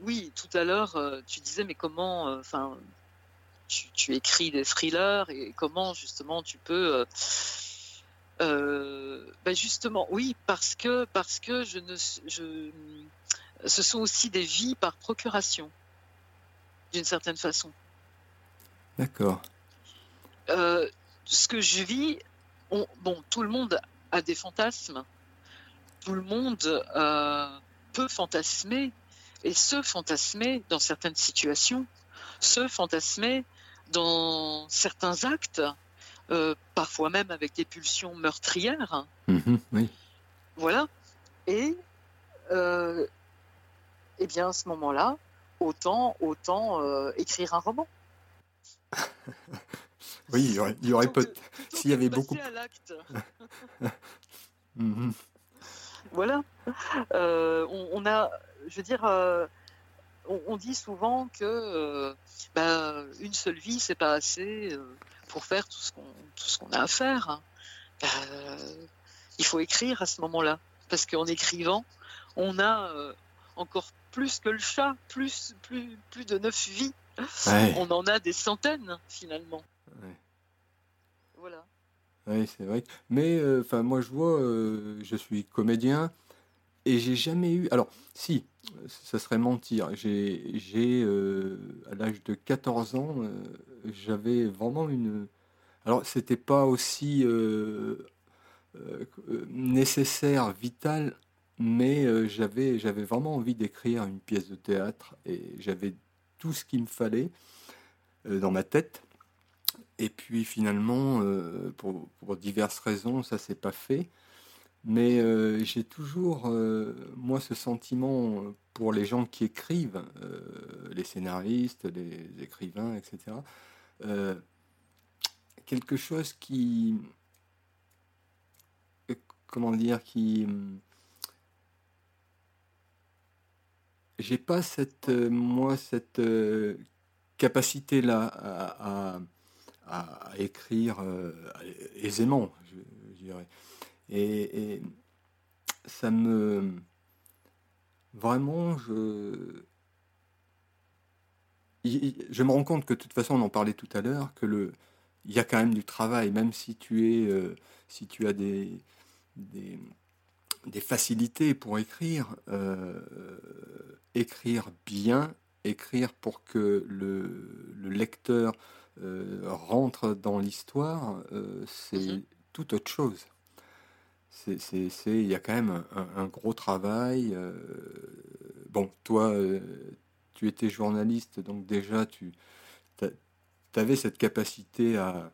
oui, tout à l'heure, tu disais, mais comment, enfin, tu, écris des thrillers et comment justement tu peux. Ben justement, oui, parce que parce que je ne, je, ce sont aussi des vies par procuration, d'une certaine façon. D'accord ce que je vis, bon, tout le monde a des fantasmes. Tout le monde euh, peut fantasmer et se fantasmer dans certaines situations, se fantasmer dans certains actes, euh, parfois même avec des pulsions meurtrières. Mhm, oui. Voilà. Et euh, eh bien, à ce moment-là, autant, autant écrire un roman. oui, il y aurait, il y aurait peut s'il y avait beaucoup. À l'acte. Mhm. Voilà. Euh, on, a, je veux dire, euh, on, dit souvent que bah, une seule vie, c'est pas assez pour faire tout ce qu'on tout ce qu'on a à faire. Bah, il faut écrire à ce moment-là, parce qu'en écrivant, on a encore plus que le chat, plus, plus, plus de neuf vies. On en a des centaines finalement. Voilà. Oui, c'est vrai. Mais euh, enfin, moi, je vois, euh, je suis comédien et j'ai jamais eu. Alors, si, ça serait mentir. J'ai, j'ai euh, à l'âge de 14 ans, j'avais vraiment une. Alors, c'était pas aussi nécessaire, vital mais euh, j'avais, j'avais vraiment envie d'écrire une pièce de théâtre et j'avais tout ce qu'il me fallait euh, dans ma tête. Et puis finalement, euh, pour, diverses raisons, ça s'est pas fait. Mais j'ai toujours, moi, ce sentiment pour les gens qui écrivent, les scénaristes, les écrivains, etc. quelque chose qui, comment dire, qui j'ai pas cette, euh, moi, cette euh, capacité-là à, écrire euh, aisément, je, dirais. Et, ça me. Vraiment, je. Je me rends compte que de toute façon, on en parlait tout à l'heure, que le, il y a quand même du travail, même si tu es, si tu as des, des, des facilités pour écrire, écrire bien, écrire pour que le, lecteur euh, rentre dans l'histoire, euh, c'est mhm. tout autre chose. Il y a quand même un, gros travail. Euh, bon, toi, tu étais journaliste, donc déjà, tu avais cette capacité à,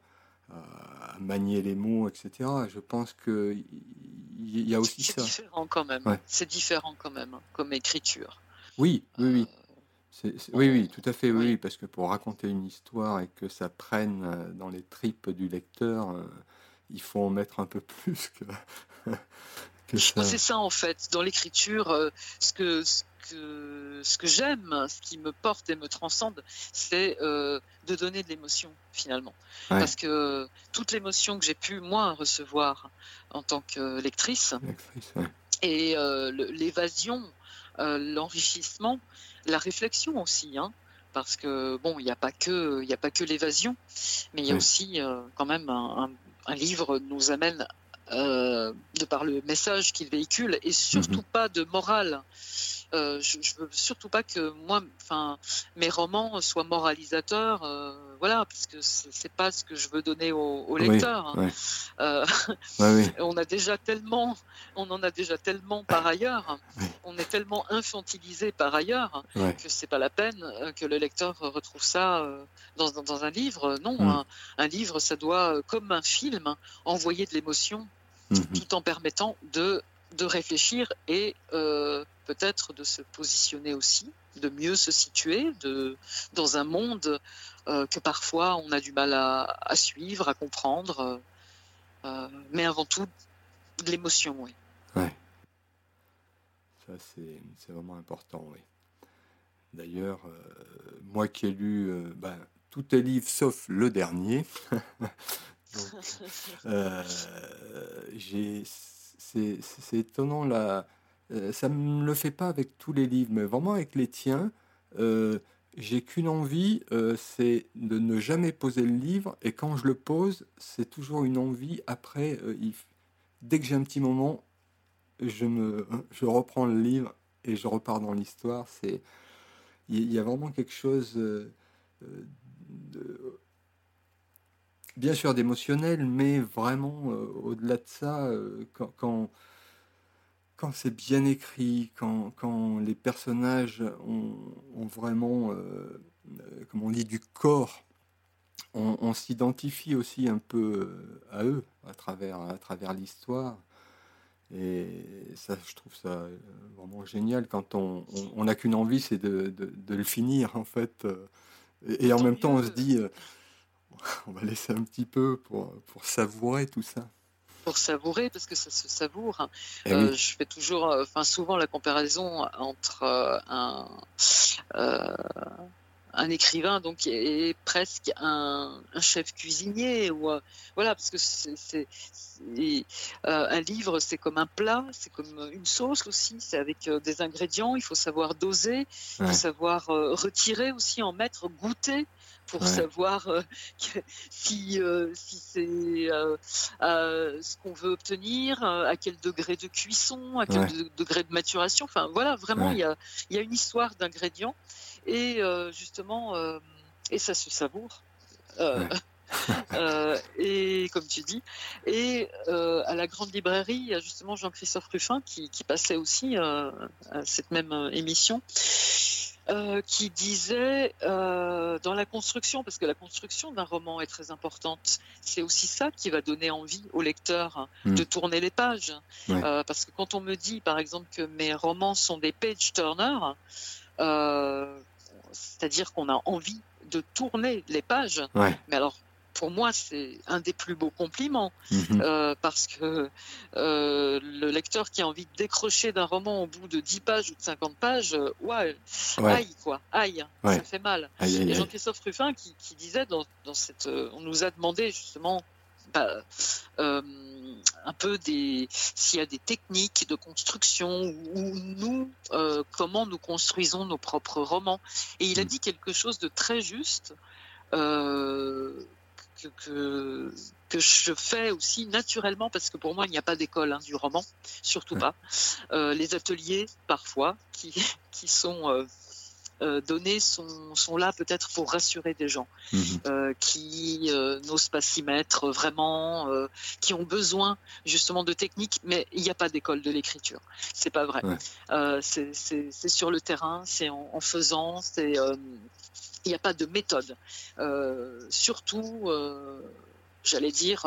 manier les mots, etc. Je pense qu'il y, a aussi ça. C'est différent quand même. C'est différent quand même, comme écriture. Oui, oui, oui. Euh, oui, oui, tout à fait, oui, parce que pour raconter une histoire et que ça prenne euh, dans les tripes du lecteur, euh, il faut en mettre un peu plus que, ça. C'est ça en fait, dans l'écriture, ce que, ce que, ce que j'aime, ce qui me porte et me transcende, c'est de donner de l'émotion finalement. Parce que toute l'émotion que j'ai pu, moi, recevoir en tant que lectrice, et l'évasion euh, l'enrichissement, la réflexion aussi, hein, parce que bon, il n'y a pas que, il a pas que l'évasion, mais il y a aussi euh, quand même un, livre nous amène euh, de par le message qu'il véhicule et surtout mhm. pas de morale. Euh, je, je, veux surtout pas que moi, enfin, mes romans soient moralisateurs, euh, voilà, parce que c'est pas ce que je veux donner au, lecteur. Hein. Euh, on a déjà tellement, on en a déjà tellement par ailleurs, on est tellement infantilisé par ailleurs que c'est pas la peine que le lecteur retrouve ça dans, dans, un livre. Non, mm. un, un, livre, ça doit, comme un film, envoyer de l'émotion, mm-hmm. tout en permettant de de réfléchir et euh, peut-être de se positionner aussi, de mieux se situer de, dans un monde euh, que parfois on a du mal à, suivre, à comprendre, euh, mais avant tout de l'émotion, oui. Ouais. Ça, c'est vraiment important, oui. D'ailleurs, moi qui ai lu ben, tous tes livres sauf le dernier, j'ai c'est étonnant là. Euh, ça me le fait pas avec tous les livres, mais vraiment avec les tiens. Euh, j'ai qu'une envie, euh, c'est de ne jamais poser le livre, et quand je le pose, c'est toujours une envie. Après, dès que j'ai un petit moment, je me, je reprends le livre et je repars dans l'histoire. Il y, a vraiment quelque chose de, bien sûr d'émotionnel, mais vraiment au-delà de ça, quand, quand, c'est bien écrit, quand, quand les personnages ont, vraiment, comme on dit, du corps on, s'identifie aussi un peu euh, à eux à travers, à travers l'histoire. Et ça, je trouve ça euh, vraiment génial quand on n'a qu'une envie, c'est de, le finir en fait. Et, en même temps, on se dit, euh, on va laisser un petit peu pour, pour savourer tout ça. Pour savourer parce que ça se savoure. Eh je fais toujours, enfin souvent la comparaison entre un, un écrivain donc est presque un, chef cuisinier ou euh, voilà parce que c'est euh, un livre c'est comme un plat c'est comme une sauce aussi c'est avec euh, des ingrédients il faut savoir doser il faut savoir retirer aussi en mettre goûter pour savoir si, si c'est ce qu'on veut obtenir, à quel degré de cuisson, à quel degré de maturation. Enfin, voilà, vraiment, il y, a, y, a, une histoire d'ingrédients et euh, justement, euh, et ça se savoure. Euh, et comme tu dis, et à la grande librairie, il y a justement Jean-Christophe Ruffin qui, passait aussi à cette même émission. Qui disait dans la construction, parce que la construction d'un roman est très importante, c'est aussi ça qui va donner envie au lecteur hmm. de tourner les pages. parce que quand on me dit, par exemple, que mes romans sont des page turners, c'est-à-dire qu'on a envie de tourner les pages. Mais alors, pour moi, c'est un des plus beaux compliments mhm. euh, parce que euh, le lecteur qui a envie de décrocher d'un roman au bout de 10 pages ou de 50 pages, euh, ouais, aïe quoi, aïe, ça fait mal. Et Jean-Christophe Ruffin qui, disait dans, cette, on nous a demandé justement. Bah, un peu des s'il y a des techniques de construction ou nous euh, comment nous construisons nos propres romans et il a mm. dit quelque chose de très juste euh, que, que, je fais aussi naturellement parce que pour moi il n'y a pas d'école hein, du roman surtout pas euh, les ateliers parfois qui qui sont euh, données sont, sont là peut-être pour rassurer des gens mhm. euh, qui euh, n'osent pas s'y mettre vraiment, qui ont besoin justement de techniques, mais il n'y a pas d'école de l'écriture. C'est pas vrai. c'est sur le terrain, c'est en, faisant, c'est il n'y a pas de méthode. surtout, j'allais dire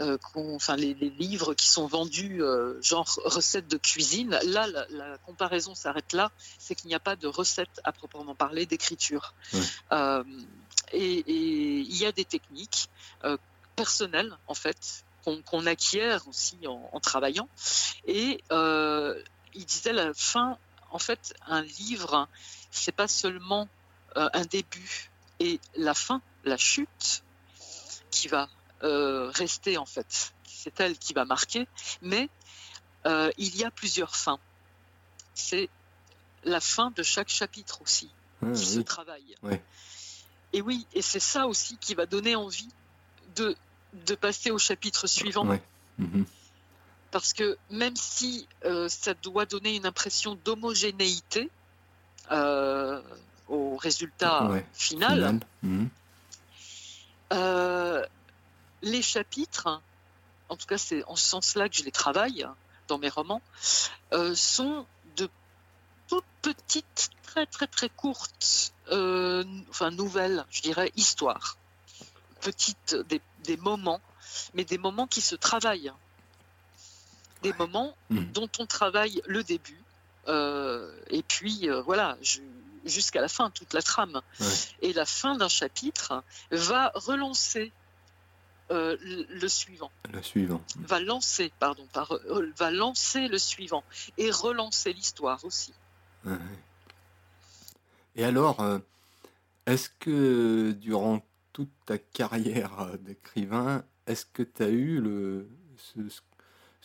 euh, enfin les, livres qui sont vendus euh, genre recettes de cuisine, là la, comparaison s'arrête là, c'est qu'il n'y a pas de recette à proprement parler d'écriture. Euh, et, il y a des techniques personnelles en fait qu'on acquiert aussi en, travaillant. Et il disait la fin, en fait, un livre, c'est pas seulement un début et la fin, la chute, qui va euh, rester en fait. C'est elle qui va marquer, mais euh, il y a plusieurs fins. C'est la fin de chaque chapitre aussi ah, qui se travaille. Et oui, et c'est ça aussi qui va donner envie de, de passer au chapitre suivant. Mhm. Parce que même si euh, ça doit donner une impression d'homogénéité au résultat final, mhm les chapitres, en tout cas c'est en ce sens-là que je les travaille dans mes romans, euh, sont de toutes petites, très très très courtes, euh, enfin nouvelles, je dirais, histoires. Petites, des, moments, mais des moments qui se travaillent. Des moments mmh. dont on travaille le début, euh, et puis voilà, jusqu'à la fin, toute la trame. Et la fin d'un chapitre va relancer euh, le suivant. Le suivant. Va lancer, pardon, par, euh, va lancer le suivant et relancer l'histoire aussi. Et alors, euh, est-ce que durant toute ta carrière d'écrivain, est-ce que tu as eu le, ce,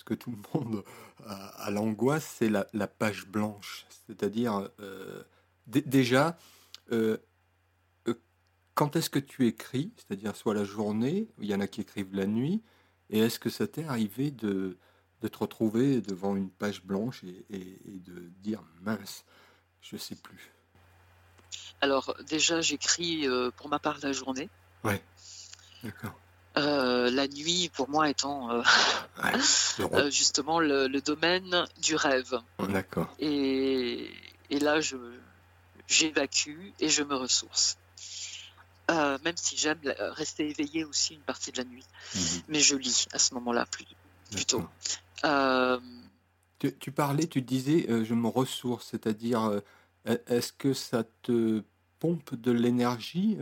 que tout le monde a, l'angoisse, c'est la, page blanche? C'est-à-dire, déjà, quand est-ce que tu écris C'est-à-dire soit la journée, il y en a qui écrivent la nuit, et est-ce que ça t'est arrivé de, de, te retrouver devant une page blanche et, de dire mince, je sais plus? Alors déjà j'écris euh, pour ma part la journée. Ouais, d'accord. la nuit, pour moi, étant justement le, domaine du rêve. D'accord. Et, et, là, je, j'évacue et je me ressource. Euh, même si j'aime rester éveillé aussi une partie de la nuit. Mhm. Mais je lis à ce moment-là plus, plutôt. Euh, tu, parlais, tu disais, euh, je me ressource, c'est-à-dire, est-ce que ça te pompe de l'énergie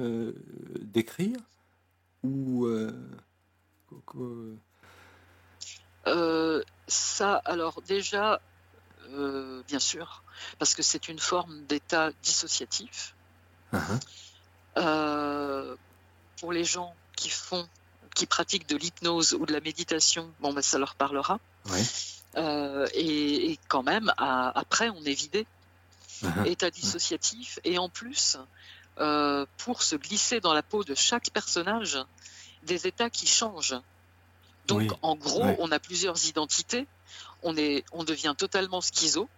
d'écrire ou ça, alors déjà, bien sûr, parce que c'est une forme d'état dissociatif. Uh-huh. Euh, pour les gens qui font, qui pratiquent de l'hypnose ou de la méditation, bon, ben, ça leur parlera. Euh, et, quand même, après, on est vidé, uh-huh. état dissociatif, et en plus, euh, pour se glisser dans la peau de chaque personnage, des états qui changent. Donc, en gros, on a plusieurs identités. On, est, on devient totalement schizo.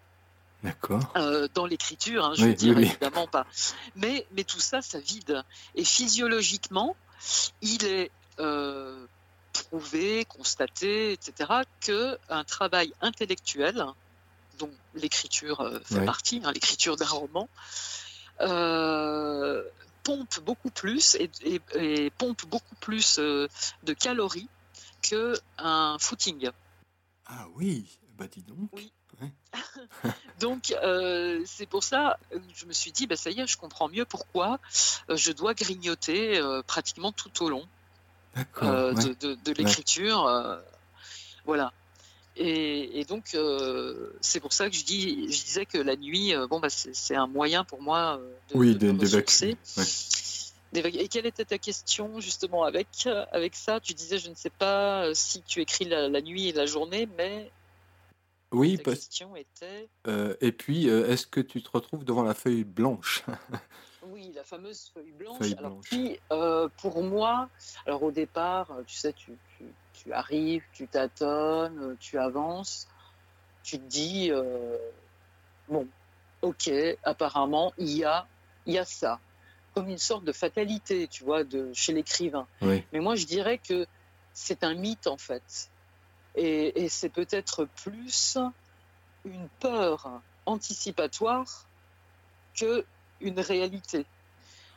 D'accord. Euh, dans l'écriture, hein, je veux dire évidemment pas. Mais, mais tout ça, ça vide. Et physiologiquement, il est euh, prouvé, constaté, etc., que un travail intellectuel, dont l'écriture euh, fait partie, hein, l'écriture d'un roman, pompe beaucoup plus et, pompe beaucoup plus de calories que un footing. Ah oui, bah dis donc. Oui. Donc euh, c'est pour ça que je me suis dit, bah, ça y est, je comprends mieux pourquoi euh, je dois grignoter euh, pratiquement tout au long de, l'écriture. voilà. Et, donc c'est pour ça que je, dis, je disais que la nuit, bon, bah, c'est un moyen pour moi de, oui, d'évacuer. Et quelle était ta question justement avec, avec ça? Tu disais, je ne sais pas si tu écris la, la nuit et la journée, mais oui, euh, et puis, euh, est-ce que tu te retrouves devant la feuille blanche? Oui, la fameuse feuille blanche. alors, Puis, euh, pour moi, alors au départ, tu sais, tu, tu, arrives, tu tâtonnes, tu avances, tu te dis, bon, ok, apparemment, il y a, il y a ça, comme une sorte de fatalité, tu vois, de, chez l'écrivain. Mais moi, je dirais que c'est un mythe, en fait. Et, c'est peut-être plus une peur anticipatoire que une réalité.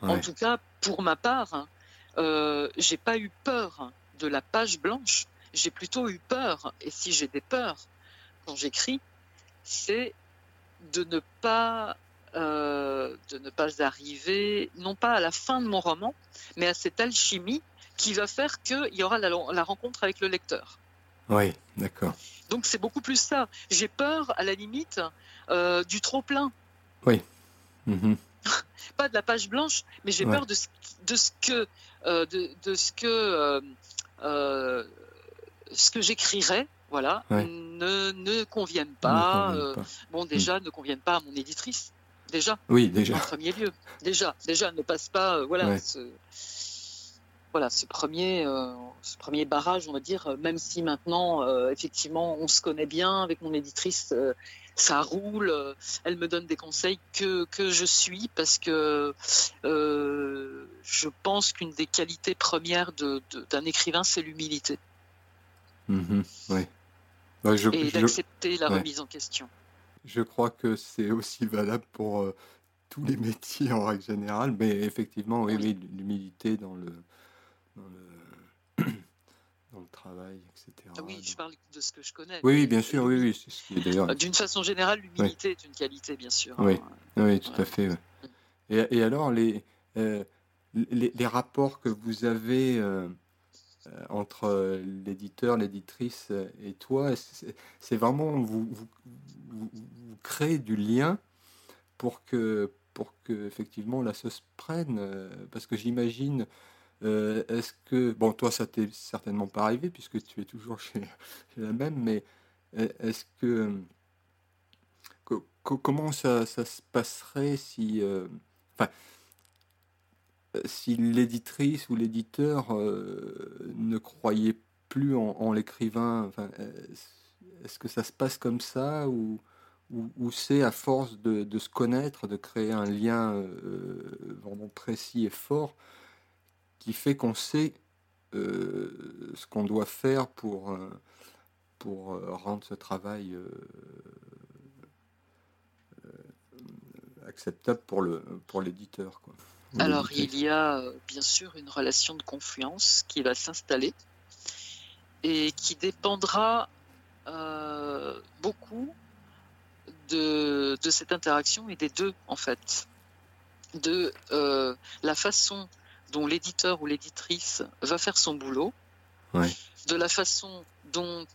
En tout cas, pour ma part, euh, j'ai pas eu peur de la page blanche. J'ai plutôt eu peur, et si j'ai des peurs quand j'écris, c'est de ne pas euh, de ne pas arriver, non pas à la fin de mon roman, mais à cette alchimie qui va faire qu'il y aura la rencontre avec le lecteur. Oui, d'accord. Donc c'est beaucoup plus ça. J'ai peur, à la limite, euh, du trop plein. Oui. Mhm. Pas de la page blanche, mais j'ai peur de ce, de ce que, euh, de, ce que, euh, ce que j'écrirais, voilà, ne, ne convienne pas. Bon, déjà, ne convienne pas à mon éditrice. Déjà. Oui, déjà. En premier lieu. Déjà, déjà, ne passe pas, voilà. Ce, voilà, ce premier, euh, ce premier barrage, on va dire, euh, même si maintenant, euh, effectivement, on se connaît bien avec mon éditrice, ça roule, elle me donne des conseils que, que je suis parce que je pense qu'une des qualités premières d'un de, écrivain, c'est l'humilité. Mm-hmm, bah, Et d'accepter la remise en question. Je crois que c'est aussi valable pour tous les métiers en règle générale, mais effectivement, oui. l'humilité dans le dans le, travail, etc. Ah oui, je parle de ce que je connais. Oui, bien sûr, oui, oui. C'est d'ailleurs. D'une façon générale, l'humilité est une qualité, bien sûr. Oui, hein. oui tout à fait. Et, et, alors, les, euh, les, les, rapports que vous avez euh, euh, entre l'éditeur, l'éditrice et toi, c'est vraiment vous, vous, créez du lien pour que, pour que effectivement la sauce prenne, parce que j'imagine euh, est-ce que, bon, toi, ça t'est certainement pas arrivé puisque tu es toujours chez, la même, mais euh, est-ce que, comment ça, se passerait si, euh, enfin, si l'éditrice ou l'éditeur ne croyait plus en, l'écrivain, est-ce que ça se passe comme ça ou, c'est à force de, se connaître, de créer un lien vraiment précis et fort qui fait qu'on sait ce qu'on doit faire pour, rendre ce travail acceptable pour le pour l'éditeur. Alors il y a bien sûr une relation de confiance qui va s'installer et qui dépendra euh, beaucoup de, de, cette interaction et des deux en fait, de euh, la façon dont l'éditeur ou l'éditrice va faire son boulot, de la façon dont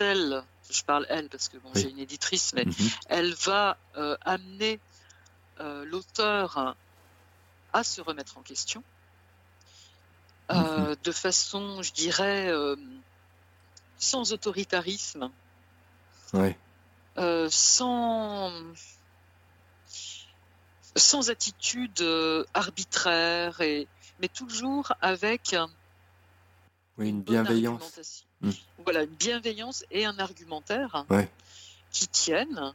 elle, je parle elle parce que bon, j'ai une éditrice, mais mhm. elle va euh, amener l'auteur à se remettre en question. Mhm. de façon, je dirais, sans autoritarisme, euh, sans, sans attitude euh, arbitraire, et, mais toujours avec une, bienveillance. Hmm. Voilà, une bienveillance et un argumentaire qui tiennent.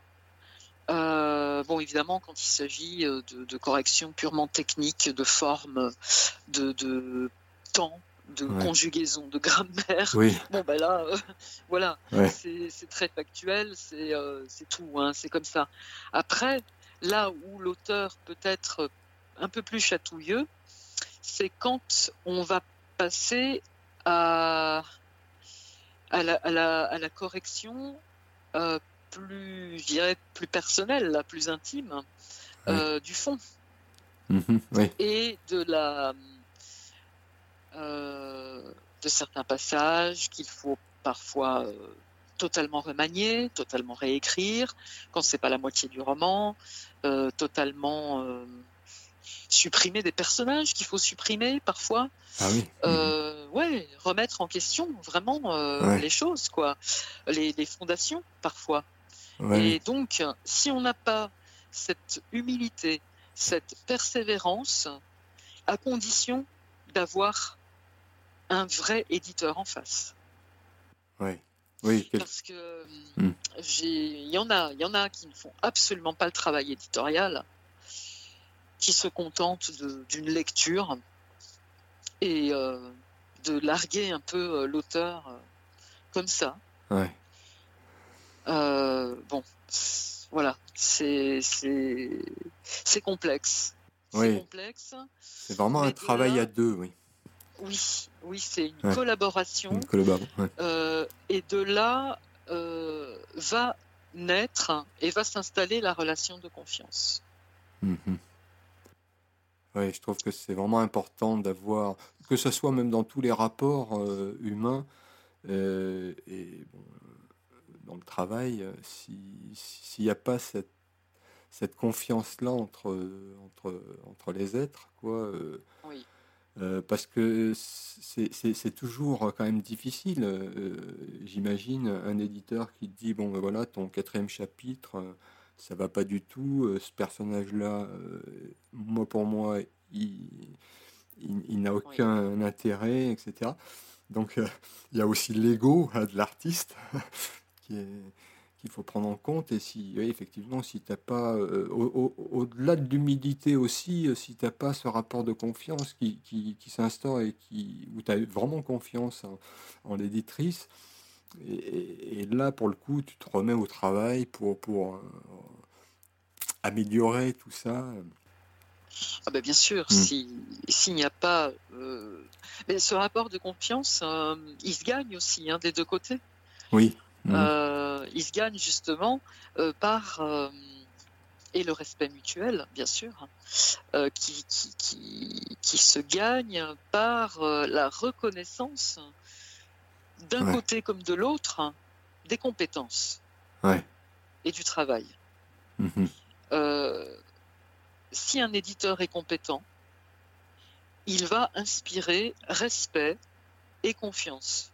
Euh, bon, évidemment, quand il s'agit de, de corrections purement techniques, de forme, de, de temps, de conjugaison, de grammaire. Oui. Bon, ben là, euh, voilà, c'est très factuel, c'est euh, tout, hein, c'est comme ça. Après, là où l'auteur peut être un peu plus chatouilleux, c'est quand on va passer à, à, la, à, la, à la, correction euh, plus, je dirais, plus personnelle, plus intime du fond. Mm-hmm. Et de la euh, de certains passages qu'il faut parfois euh, totalement remanier, totalement réécrire, quand c'est pas la moitié du roman, euh, totalement supprimer des personnages qu'il faut supprimer parfois. Ah oui. ouais, remettre en question vraiment les choses, quoi, les, fondations parfois. Et donc, si on n'a pas cette humilité, cette persévérance, à condition d'avoir un vrai éditeur en face. Oui. Oui, Parce que hmm. il y en a, il y en a qui ne font absolument pas le travail éditorial, qui se contentent d'une lecture et euh, de larguer un peu euh, l'auteur euh, comme ça. Ouais. Bon, voilà, c'est complexe. C'est complexe. C'est vraiment un travail à deux, oui. Oui, oui, c'est une collaboration. Euh, et de là euh, va naître et va s'installer la relation de confiance. Mhm. Oui, je trouve que c'est vraiment important d'avoir, que ce soit même dans tous les rapports euh, humains et dans le travail, s'il n'y a pas cette, cette confiance-là entre, entre, entre les êtres, quoi. oui euh, parce que c'est toujours quand même difficile. Euh, j'imagine un éditeur qui dit bon ben voilà ton quatrième chapitre euh, ça va pas du tout. ce personnage-là, moi pour moi, il, il, n'a aucun intérêt, etc. Donc il y a aussi l'ego hein, de l'artiste qui est qu'il faut prendre en compte. Et si, effectivement, si tu n'as pas, euh, au-delà de l'humidité aussi, euh, si tu n'as pas ce rapport de confiance qui, qui, s'instaure et qui, où tu as vraiment confiance en, l'éditrice, et, là, pour le coup, tu te remets au travail pour, pour euh, améliorer tout ça. Ah ben bien sûr, hmm. s'il n'y a pas... mais ce rapport de confiance, il se gagne aussi hein, des deux côtés. Oui. Hmm. Euh, il se gagne justement euh, par euh, et le respect mutuel, bien sûr, qui, qui, qui, se gagne par la reconnaissance d'un côté comme de l'autre des compétences et du travail. Mm-hmm. si un éditeur est compétent, il va inspirer respect et confiance.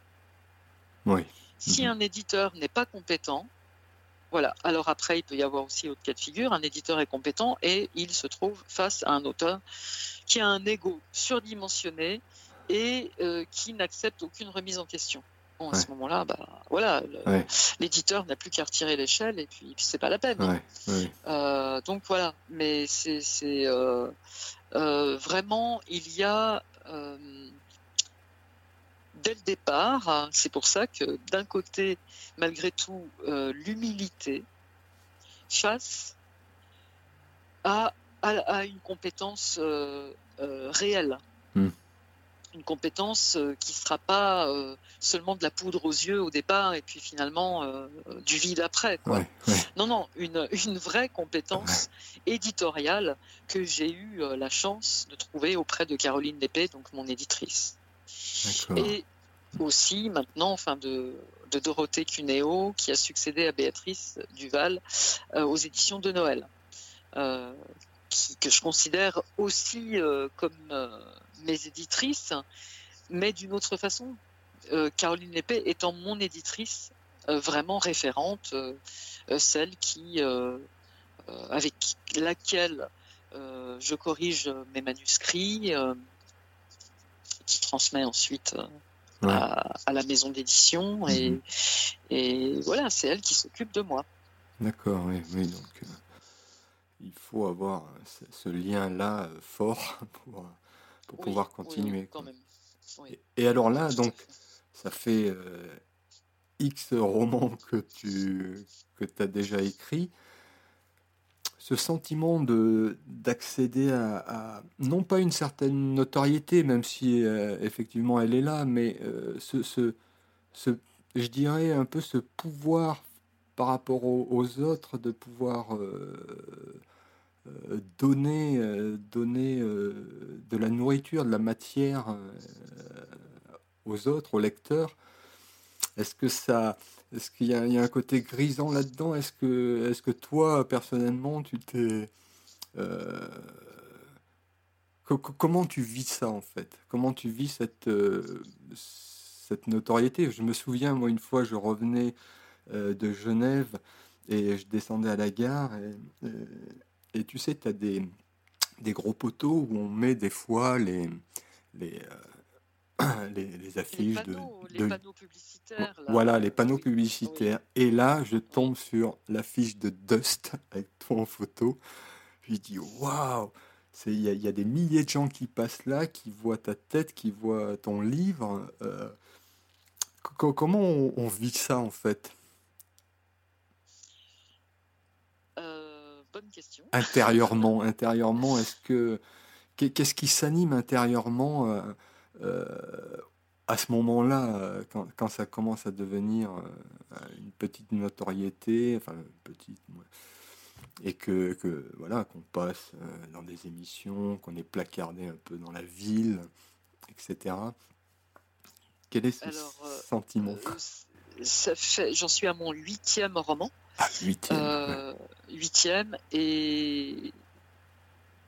Oui. Si mhm. un éditeur n'est pas compétent, voilà. Alors après, il peut y avoir aussi autre cas de figure. Un éditeur est compétent et il se trouve face à un auteur qui a un ego surdimensionné et euh, qui n'accepte aucune remise en question. Bon, à ce moment-là, bah, voilà, l'éditeur n'a plus qu'à retirer l'échelle et puis, c'est pas la peine. Euh, donc voilà, mais c'est euh, vraiment, il y a dès le départ, c'est pour ça que d'un côté, malgré tout, l'humilité face à, une compétence réelle. Hmm une compétence euh, qui ne sera pas euh, seulement de la poudre aux yeux au départ et puis finalement euh, du vide après. Non, non, une, une vraie compétence éditoriale que j'ai eu la chance de trouver auprès de Caroline Lépée, donc mon éditrice. Et aussi maintenant, enfin de, de Dorothée Cuneo, qui a succédé à Béatrice Duval aux éditions de Noël. que je considère aussi comme mes éditrices, mais d'une autre façon. Euh, Caroline Lépée étant mon éditrice euh, vraiment référente, euh, celle qui, avec laquelle je corrige mes manuscrits, qui transmet ensuite à, la maison d'édition, mhm. et, voilà, c'est elle qui s'occupe de moi. D'accord, oui, oui, donc il faut avoir ce lien-là fort pour pour pouvoir continuer. Et, alors là, donc, ça fait euh, X romans que tu que as déjà écrit. Ce sentiment de d'accéder à, non pas une certaine notoriété, même si euh, effectivement elle est là, mais euh, ce, ce, ce, je dirais un peu ce pouvoir par rapport aux, autres de pouvoir euh, donner, donner de la nourriture, de la matière aux autres, aux lecteurs. Est-ce que ça, est-ce qu'il y, a un côté grisant là-dedans? Est-ce que, toi personnellement, tu t'es comment tu vis ça en fait? Comment tu vis cette, cette notoriété? Je me souviens, moi, une fois, je revenais de Genève et je descendais à la gare et, tu sais, tu as des, gros poteaux où on met des fois les, euh, les, affiches de, Les panneaux publicitaires. Voilà, les panneaux publicitaires. Et là, je tombe sur l'affiche de Dust avec toi en photo. Je dis, waouh il y, y, a des milliers de gens qui passent là, qui voient ta tête, qui voient ton livre. Euh, comment on, vit ça en fait? Question. Intérieurement, intérieurement, est-ce que qu'est-ce qui s'anime intérieurement euh, euh, à ce moment-là, euh, quand, ça commence à devenir une petite notoriété, enfin petite, et que, que voilà qu'on passe dans des émissions, qu'on est placardé un peu dans la ville, etc. Quel est ce sentiment ça fait, j'en suis à mon huitième roman. Ah, huitième. Euh, huitième, et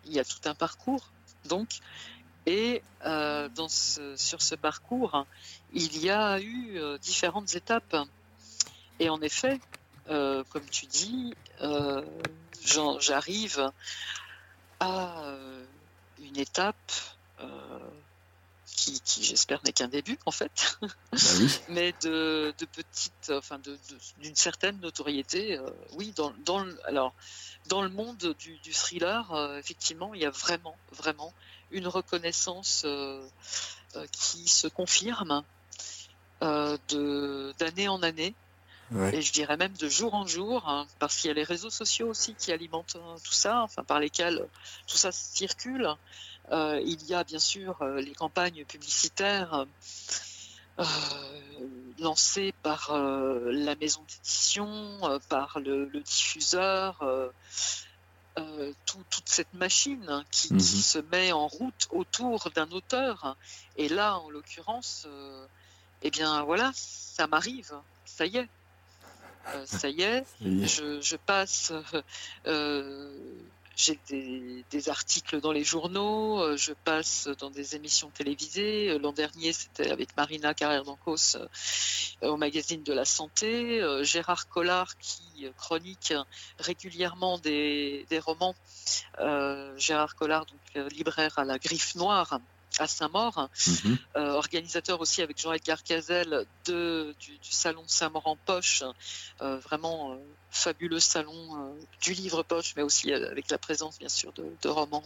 il y a tout un parcours, donc. Et euh, dans sur ce parcours, il y a eu euh, différentes étapes. Et en effet, comme tu dis, j'arrive à une étape qui, j'espère n'est qu'un début en fait, bah mais de, de petite, enfin d'une certaine notoriété. Euh, oui, dans, dans, le, alors dans le monde du, thriller, euh, effectivement, il y a vraiment, vraiment une reconnaissance euh, qui se confirme de d'année en année. Et je dirais même de jour en jour, hein, parce qu'il y a les réseaux sociaux aussi qui alimentent tout ça, enfin par lesquels tout ça circule. Euh, il y a bien sûr euh, les campagnes publicitaires euh, lancées par la maison d'édition, par le, diffuseur. Toute cette machine qui, mhm. se met en route autour d'un auteur. Et là, en l'occurrence, eh bien voilà, ça m'arrive, ça y est. ça y est, je, passe j'ai des, articles dans les journaux, euh, je passe dans des émissions télévisées. Euh, l'an dernier, c'était avec Marina Carrère d'Ancos euh, au magazine de la santé. Gérard Collard qui chronique régulièrement des, romans. Gérard Collard, donc libraire à la Griffe Noire à Saint-Maur, mhm. euh, organisateur aussi avec Jean-Edgar Cazel de, du, salon Saint-Maur en poche, euh, vraiment euh, fabuleux salon du livre poche, mais aussi avec la présence bien sûr de, romans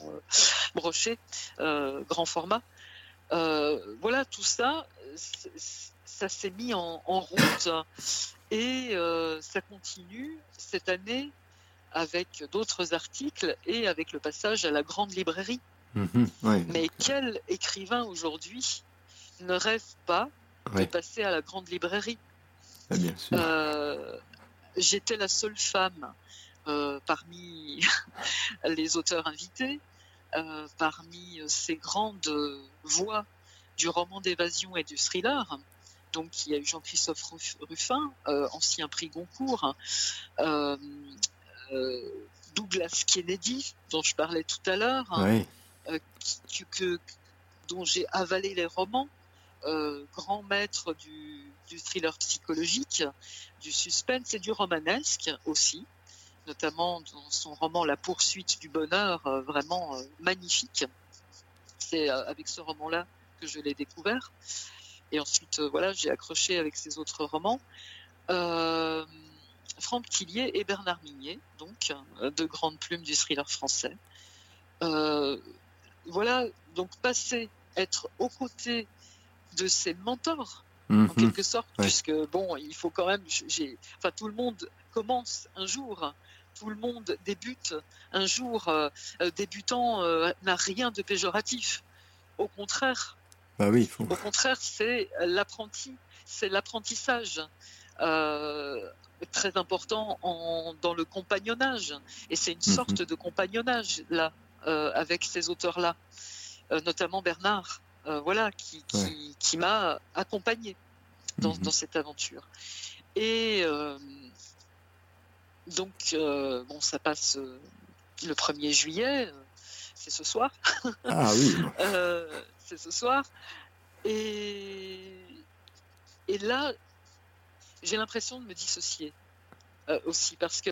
brochés, grand format. voilà, tout ça, ça s'est mis en, route et ça continue cette année avec d'autres articles et avec le passage à la grande librairie. Mhm, Mais quel écrivain aujourd'hui ne rêve pas de passer à la grande librairie ah, Bien sûr. Euh, j'étais la seule femme euh, parmi les auteurs invités, euh, parmi ces grandes voix du roman d'évasion et du thriller. Donc, il y a eu Jean-Christophe Ruffin, ancien prix Goncourt, Douglas Kennedy, dont je parlais tout à l'heure, dont j'ai avalé les romans, grand maître du, thriller psychologique, du suspense et du romanesque aussi, notamment dans son roman La poursuite du bonheur, euh, vraiment euh, magnifique. C'est euh, avec ce roman-là que je l'ai découvert. Et ensuite, voilà, j'ai accroché avec ses autres romans. Franck Tillier et Bernard Minier, donc, de grandes plumes du thriller français. Voilà, donc passer, être aux côtés de ses mentors, en mhm. quelque sorte, puisque bon, il faut quand même, enfin, tout le monde commence un jour, tout le monde débute un jour. Euh, euh, débutant euh, n'a rien de péjoratif. Au contraire. Bah oui, Au contraire, c'est l'apprenti, c'est l'apprentissage. très important en, dans le compagnonnage. Et c'est une mhm. sorte de compagnonnage, là, avec ces auteurs-là, notamment Bernard. Euh, voilà, qui, qui, m'a accompagné dans, mhm. dans, cette aventure. Et euh, donc, euh, bon, ça passe le 1er juillet, c'est ce soir. Ah oui. c'est ce soir. Et, et là, j'ai l'impression de me dissocier aussi, parce que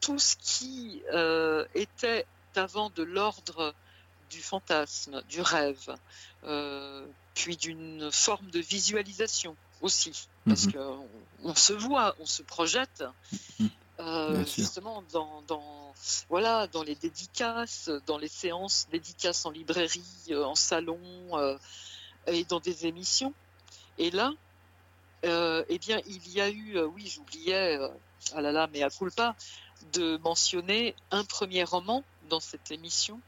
tout ce qui était avant de l'ordre du fantasme, du rêve, euh, puis d'une forme de visualisation aussi, parce mhm. qu'on on se voit, on se projette. Mhm. Euh, justement dans, dans, voilà dans les dédicaces, dans les séances dédicaces en librairie, euh, en salon et dans des émissions. Et là, eh bien, il y a eu, oui, j'oubliais, ah là là, mais à culpa, de mentionner un premier roman dans cette émission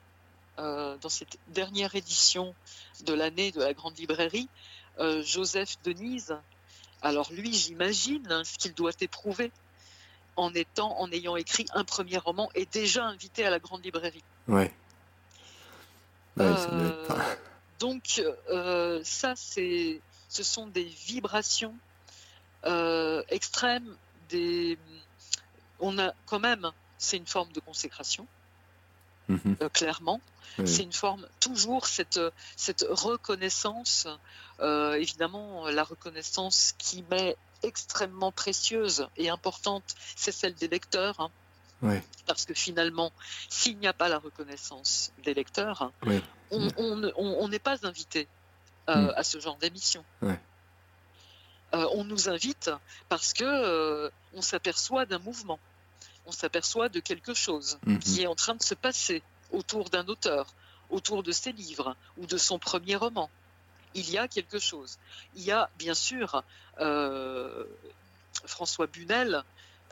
euh, dans cette dernière édition de l'année de la Grande Librairie, euh, Joseph Denise. Alors lui, j'imagine hein, ce qu'il doit éprouver en étant, en ayant écrit un premier roman et déjà invité à la Grande Librairie. Ouais. Euh, donc ça, c'est, ce sont des vibrations extrêmes. Des, on a quand même, c'est une forme de consécration. Mhm. clairement. C'est une forme, toujours cette, cette reconnaissance, euh, évidemment, la reconnaissance qui m'est extrêmement précieuse et importante, c'est celle des lecteurs. Hein. Parce que finalement, s'il n'y a pas la reconnaissance des lecteurs, on n'est pas invité euh, mm. à ce genre d'émission. Euh, on nous invite parce que on s'aperçoit d'un mouvement, on s'aperçoit de quelque chose mm-hmm. qui est en train de se passer autour d'un auteur, autour de ses livres ou de son premier roman. Il y a quelque chose. Il y a bien sûr euh, François Bunel,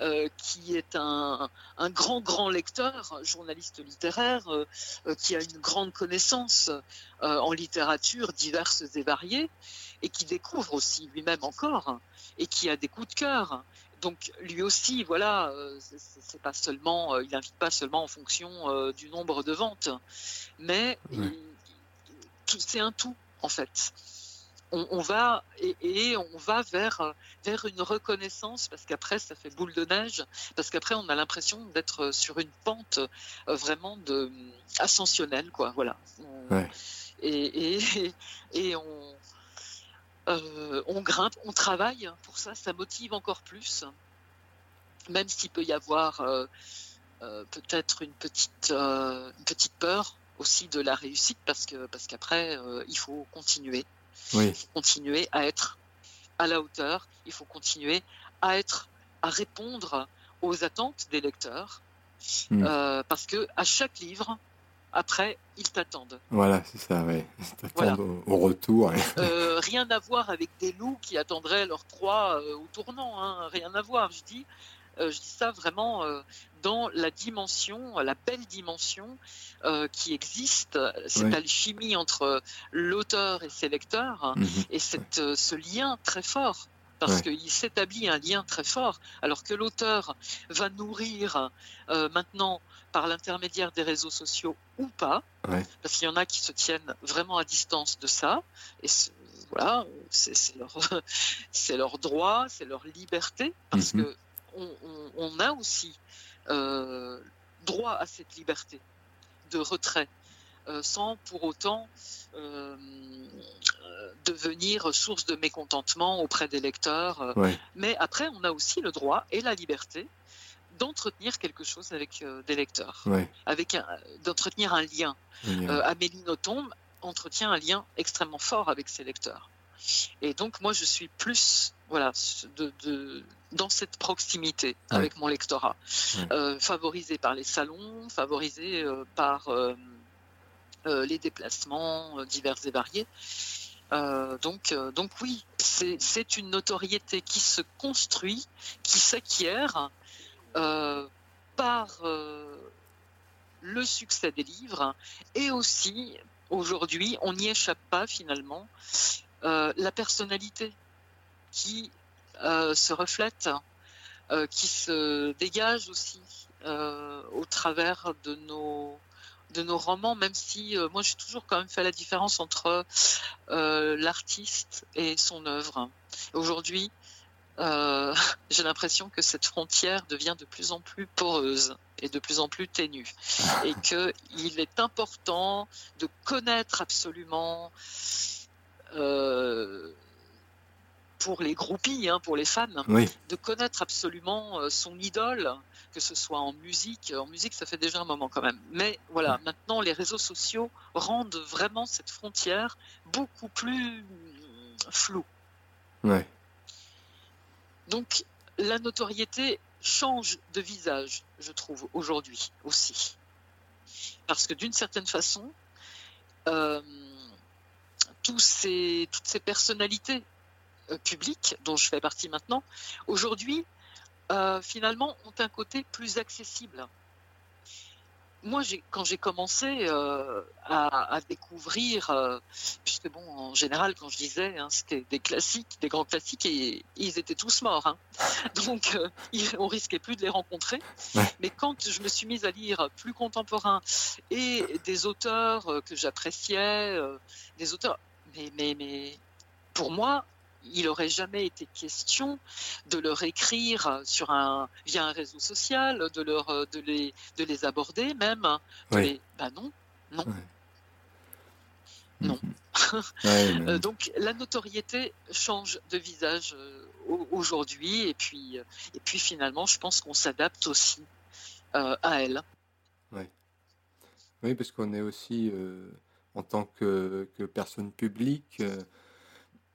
euh, qui est un, grand, grand lecteur, journaliste littéraire, euh, qui a une grande connaissance en littérature diverses et variées, et qui découvre aussi lui-même encore, et qui a des coups de cœur, donc lui aussi, voilà, euh, c'est pas seulement, euh, il n'invite pas seulement en fonction euh, du nombre de ventes, mais c'est un tout en fait. On, va et, on va vers vers une reconnaissance parce qu'après ça fait boule de neige parce qu'après on a l'impression d'être sur une pente vraiment de ascensionnelle quoi voilà. Et, et, et on euh, on grimpe, on travaille. Pour ça, ça motive encore plus, même s'il peut y avoir euh, euh, peut-être une petite, petite peur aussi de la réussite, parce que parce qu'après il faut continuer, continuer à être à la hauteur, il faut continuer à être à répondre aux attentes des lecteurs, hmm. parce que à chaque livre, après, ils t'attendent. Voilà, c'est ça, oui. Ils t'attendent au, retour. Euh, rien à voir avec des loups qui attendraient leur proie au tournant. Hein. Rien à voir. Je dis, je dis ça vraiment dans la dimension, la belle dimension qui existe, cette alchimie entre l'auteur et ses lecteurs, mhm. et cette, ce lien très fort parce qu'il s'établit un lien très fort, alors que l'auteur va nourrir euh, maintenant par l'intermédiaire des réseaux sociaux ou pas, parce qu'il y en a qui se tiennent vraiment à distance de ça, et voilà, c'est leur, leur, droit, c'est leur liberté, parce qu'on mhm. que on, a aussi euh, droit à cette liberté de retrait. Euh, sans pour autant euh, devenir source de mécontentement auprès des lecteurs. Mais après, on a aussi le droit et la liberté d'entretenir quelque chose avec des lecteurs, avec d'entretenir un lien. Amélie Nothomb entretient un lien extrêmement fort avec ses lecteurs. Et donc moi je suis plus voilà de, dans cette proximité avec mon lectorat, favorisé par les salons, favorisé par euh, les déplacements euh, divers et variés. Euh, donc, donc oui, c'est une notoriété qui se construit, qui s'acquiert par le succès des livres et aussi aujourd'hui, on n'y échappe pas finalement, la personnalité qui se reflète, qui se dégage aussi au travers de nos de nos romans, même si euh, moi j'ai toujours quand même fait la différence entre euh, l'artiste et son œuvre. Aujourd'hui, euh, j'ai l'impression que cette frontière devient de plus en plus poreuse et de plus en plus ténue, et qu'il est important de connaître absolument pour les groupies, hein, pour les fans, de connaître absolument euh, son idole, que ce soit en musique. En musique, ça fait déjà un moment quand même. Mais voilà, maintenant, les réseaux sociaux rendent vraiment cette frontière beaucoup plus floue. Donc, la notoriété change de visage, je trouve, aujourd'hui aussi. Parce que d'une certaine façon, euh, toutes ces personnalités euh, publics, dont je fais partie maintenant, aujourd'hui, euh, finalement, ont un côté plus accessible. Moi, quand j'ai commencé euh, à, découvrir, puisque bon, en général, quand je disais, hein, c'était des classiques, des grands classiques, et ils étaient tous morts. Hein. Donc, on risquait plus de les rencontrer. Mais quand je me suis mise à lire plus contemporain et des auteurs que j'appréciais, des auteurs, mais, mais, mais pour moi, il n'aurait jamais été question de leur écrire sur un, via un réseau social, de, leur, de, les, de les aborder même. Ben non, non. Non. Mhm. Euh, donc la notoriété change de visage euh, aujourd'hui et puis, et puis finalement je pense qu'on s'adapte aussi euh, à elle. Oui, parce qu'on est aussi en tant que, que personne publique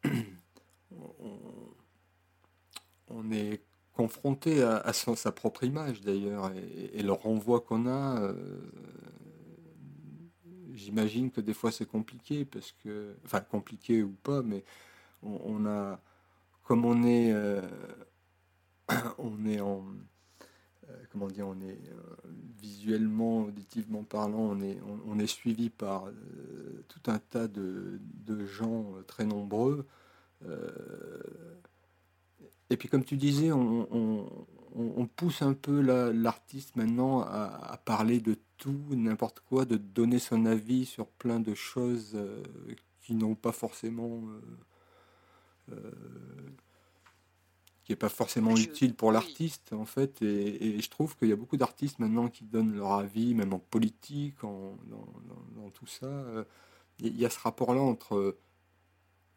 on, est confronté à, sa propre image d'ailleurs et, le renvoi qu'on a. Euh, j'imagine que des fois c'est compliqué parce que, enfin compliqué ou pas, mais on, a, comme on est, euh, on est en, euh, comment dire, on est visuellement, auditivement parlant, on est, on, est suivi par tout un tas de gens très nombreux. Euh, et puis comme tu disais, on, pousse un peu l'artiste maintenant à, parler de tout, n'importe quoi, de donner son avis sur plein de choses euh, qui n'ont pas forcément... Euh, qui n'est pas forcément utile pour l'artiste en fait. Et, je trouve qu'il y a beaucoup d'artistes maintenant qui donnent leur avis même en politique en, dans, tout ça. Il y a ce rapport là entre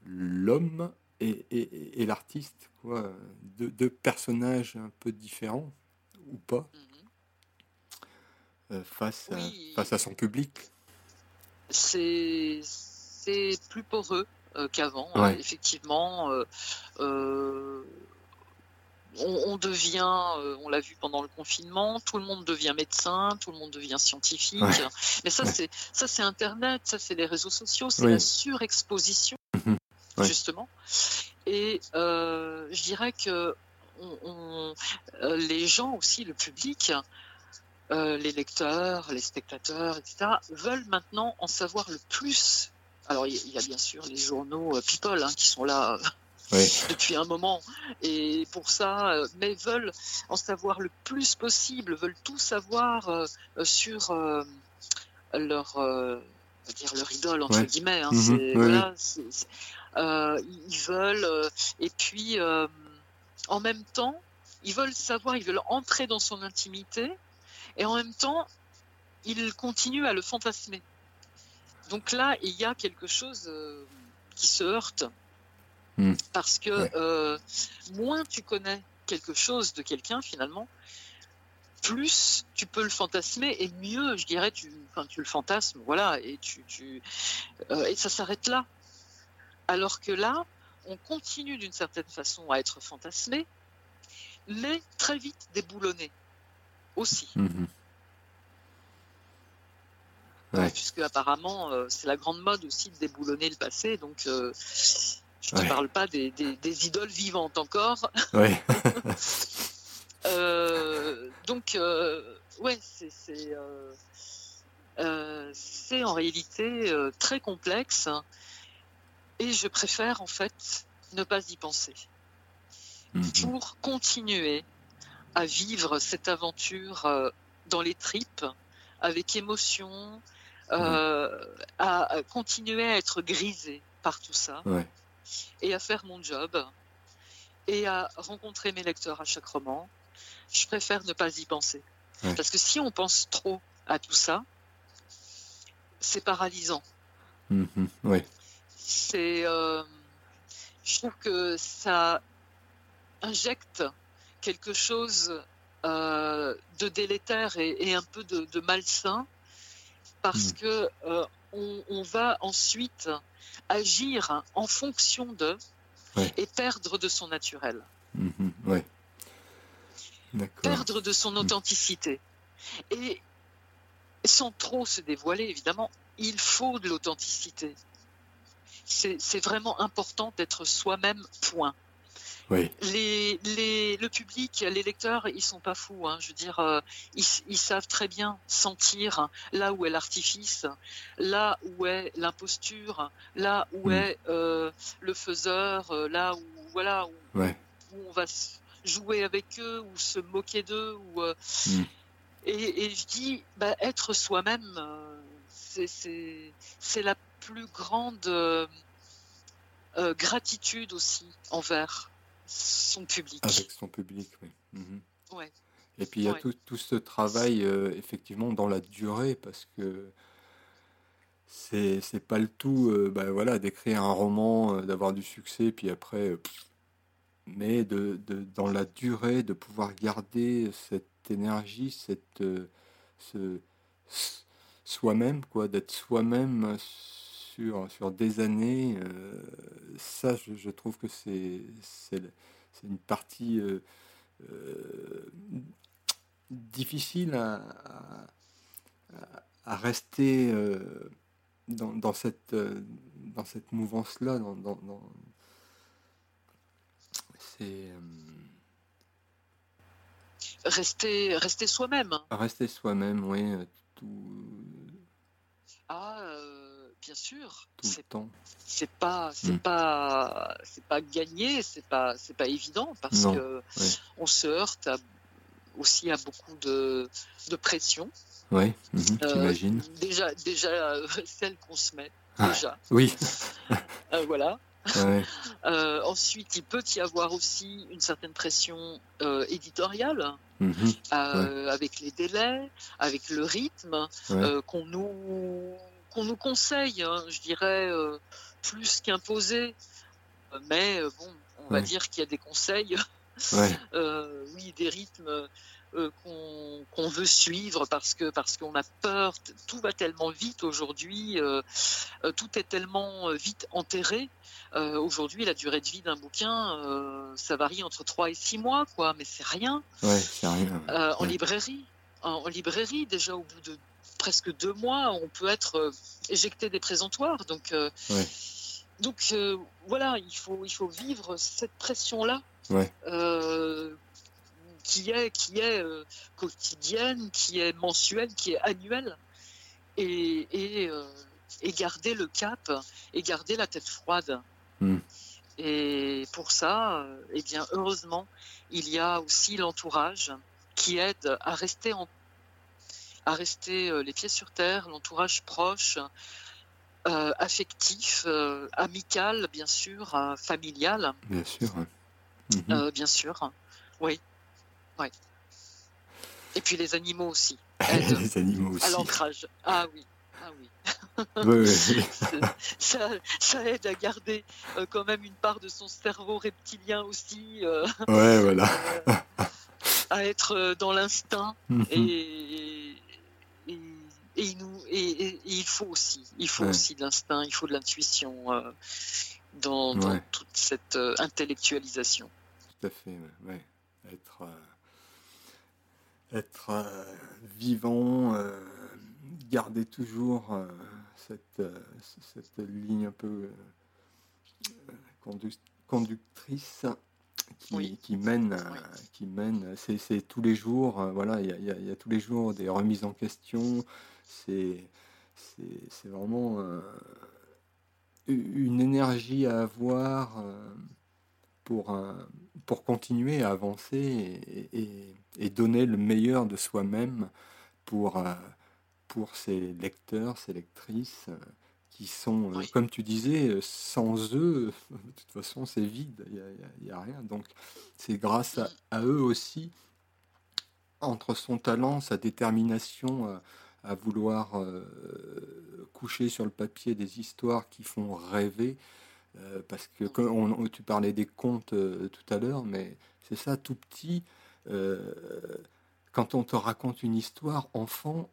l'homme et, l'artiste, quoi. Deux, personnages un peu différents, ou pas, mhm. euh, face, à, face à son public. C'est plus poreux euh, qu'avant, hein, effectivement. Euh, on, devient, on l'a vu pendant le confinement, tout le monde devient médecin, tout le monde devient scientifique. Mais ça, c'est ça, c'est Internet, ça, c'est les réseaux sociaux, c'est la surexposition, justement. Et je dirais que les gens aussi, le public, euh, les lecteurs, les spectateurs, etc., veulent maintenant en savoir le plus. Alors, il y, a bien sûr les journaux euh, People hein, qui sont là euh, depuis un moment, et pour ça, mais veulent en savoir le plus possible, veulent tout savoir sur leur, dire leur idole entre guillemets. Hein, mhm. Ils veulent, et puis en même temps, ils veulent savoir, ils veulent entrer dans son intimité et en même temps, il continue à le fantasmer. Donc là, il y a quelque chose euh, qui se heurte. Hmm. Parce que euh, moins tu connais quelque chose de quelqu'un, finalement, plus tu peux le fantasmer et mieux, je dirais, tu, enfin, tu le fantasmes, voilà, et, tu, tu euh, et ça s'arrête là. Alors que là, on continue d'une certaine façon à être fantasmé, mais très vite déboulonné aussi. Mhm. Puisque apparemment, euh, c'est la grande mode aussi de déboulonner le passé. Donc, euh, je ne parle pas des, idoles vivantes encore. Euh, donc, ouais, c'est en réalité très complexe. Et je préfère en fait ne pas y penser. Mhm. Pour continuer à vivre cette aventure euh, dans les tripes, avec émotion, euh, à, continuer à être grisé par tout ça, et à faire mon job, et à rencontrer mes lecteurs à chaque roman. Je préfère ne pas y penser. Parce que si on pense trop à tout ça, c'est paralysant. Mm-hmm. C'est, euh, je trouve que ça injecte quelque chose euh, de délétère et, un peu de, malsain parce hmm. que euh, on, va ensuite agir en fonction de et perdre de son naturel. Mhm, perdre de son hmm. authenticité. Et sans trop se dévoiler, évidemment, il faut de l'authenticité. C'est vraiment important d'être soi-même, point. Les, les, le public, les lecteurs, ils sont pas fous. Hein. Je veux dire, euh, ils, ils, savent très bien sentir là où est l'artifice, là où est l'imposture, là où hmm. est euh, le faiseur, euh, là où voilà où, on va jouer avec eux ou se moquer d'eux. Ou, et, et, je dis, bah, être soi-même, c'est la plus grande gratitude aussi envers son public. Avec son public, oui. Mhm. Et puis il y a tout, tout, ce travail euh, effectivement dans la durée parce que c'est c'est pas le tout euh, bah, voilà d'écrire un roman euh, d'avoir du succès puis après mais de, de, dans la durée de pouvoir garder cette énergie cette ce, soi-même quoi d'être soi-même sur, sur des années, euh, ça, je, trouve que c'est une partie euh, euh, difficile à, à, rester dans, dans, cette, dans cette mouvance-là. Dans, dans, c'est. Rester, rester soi-même. Rester soi-même, oui. Tout... Ah, bien sûr. C'est pas, c'est hmm. pas, c'est pas gagné, c'est pas, c'est pas évident parce que on se heurte aussi à beaucoup de, de pression. Oui, mhm, euh, déjà, déjà euh, celle qu'on se met. Ah, déjà. Oui. Euh, voilà. ensuite, il peut y avoir aussi une certaine pression éditoriale, mhm, avec les délais, avec le rythme qu'on nous qu'on nous conseille, hein, je dirais, plus qu'imposer. Mais bon, on va dire qu'il y a des conseils oui, des rythmes qu'on veut suivre parce que parce qu'on a peur. Tout va tellement vite aujourd'hui, tout est tellement vite enterré. aujourd'hui, la durée de vie d'un bouquin, ça varie entre 3 et 6 mois, quoi, mais c'est rien. Ouais, c'est rien. En librairie, en, librairie, déjà au bout de presque deux mois, on peut être éjecté des présentoirs. Donc, donc voilà, il faut, il faut vivre cette pression-là. qui est, qui est quotidienne, qui est mensuelle, qui est annuelle, et, et, et, garder le cap et garder la tête froide. Hmm. Et pour ça, eh bien, heureusement, il y a aussi l'entourage qui aide à rester en à rester euh, les pieds sur terre, l'entourage proche, euh, affectif, euh, amical, bien sûr, familial. Bien sûr. Mhm. bien sûr, oui. oui. Et puis les animaux aussi. les animaux aussi. À l'ancrage. Ah oui. Ah oui. oui, ça, ça, aide à garder quand même une part de son cerveau reptilien aussi. ouais, voilà. à être dans l'instinct mhm. et, et, nous, et, il faut aussi, il faut aussi de l'instinct, il faut de l'intuition euh, dans, toute cette euh, intellectualisation. Tout à fait, ouais. Être, euh, être vivant, garder toujours cette, cette ligne un peu conductrice qui, qui, mène, qui mène, c'est tous les jours, voilà, il y, y, a tous les jours des remises en question, c'est vraiment euh, une énergie à avoir euh, pour, pour continuer à avancer et, donner le meilleur de soi-même pour, euh, pour ses lecteurs, ses lectrices qui sont, comme tu disais, sans eux, de toute façon, c'est vide, il n'y a, rien. Donc, c'est grâce à, eux aussi, entre son talent, sa détermination à vouloir euh, coucher sur le papier des histoires qui font rêver, euh, parce que quand tu parlais des contes euh, tout à l'heure, mais c'est ça, tout petit, quand on te raconte une histoire, enfant,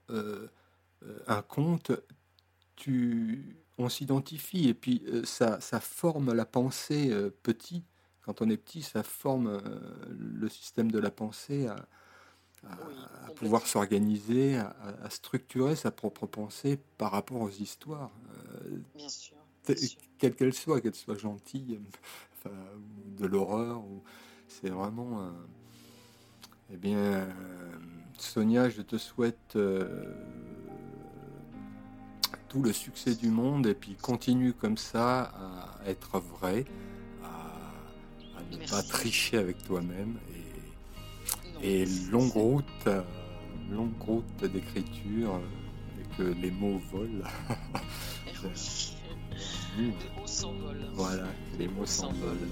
un conte, tu, on s'identifie et puis ça, ça, forme la pensée petit. Quand on est petit, ça forme le système de la pensée à, à, pouvoir s'organiser, à, structurer sa propre pensée par rapport aux histoires. Euh, bien sûr. Quelle qu'elle soit, qu'elle soit gentille, enfin, de l'horreur, ou c'est vraiment. eh bien, Sonia, je te souhaite euh, tout le succès du monde et puis continue comme ça à être vrai, à, à ne pas tricher avec toi-même et longue route, longue route d'écriture et que les mots volent. les mots s'envolent. Voilà, les mots s'envolent.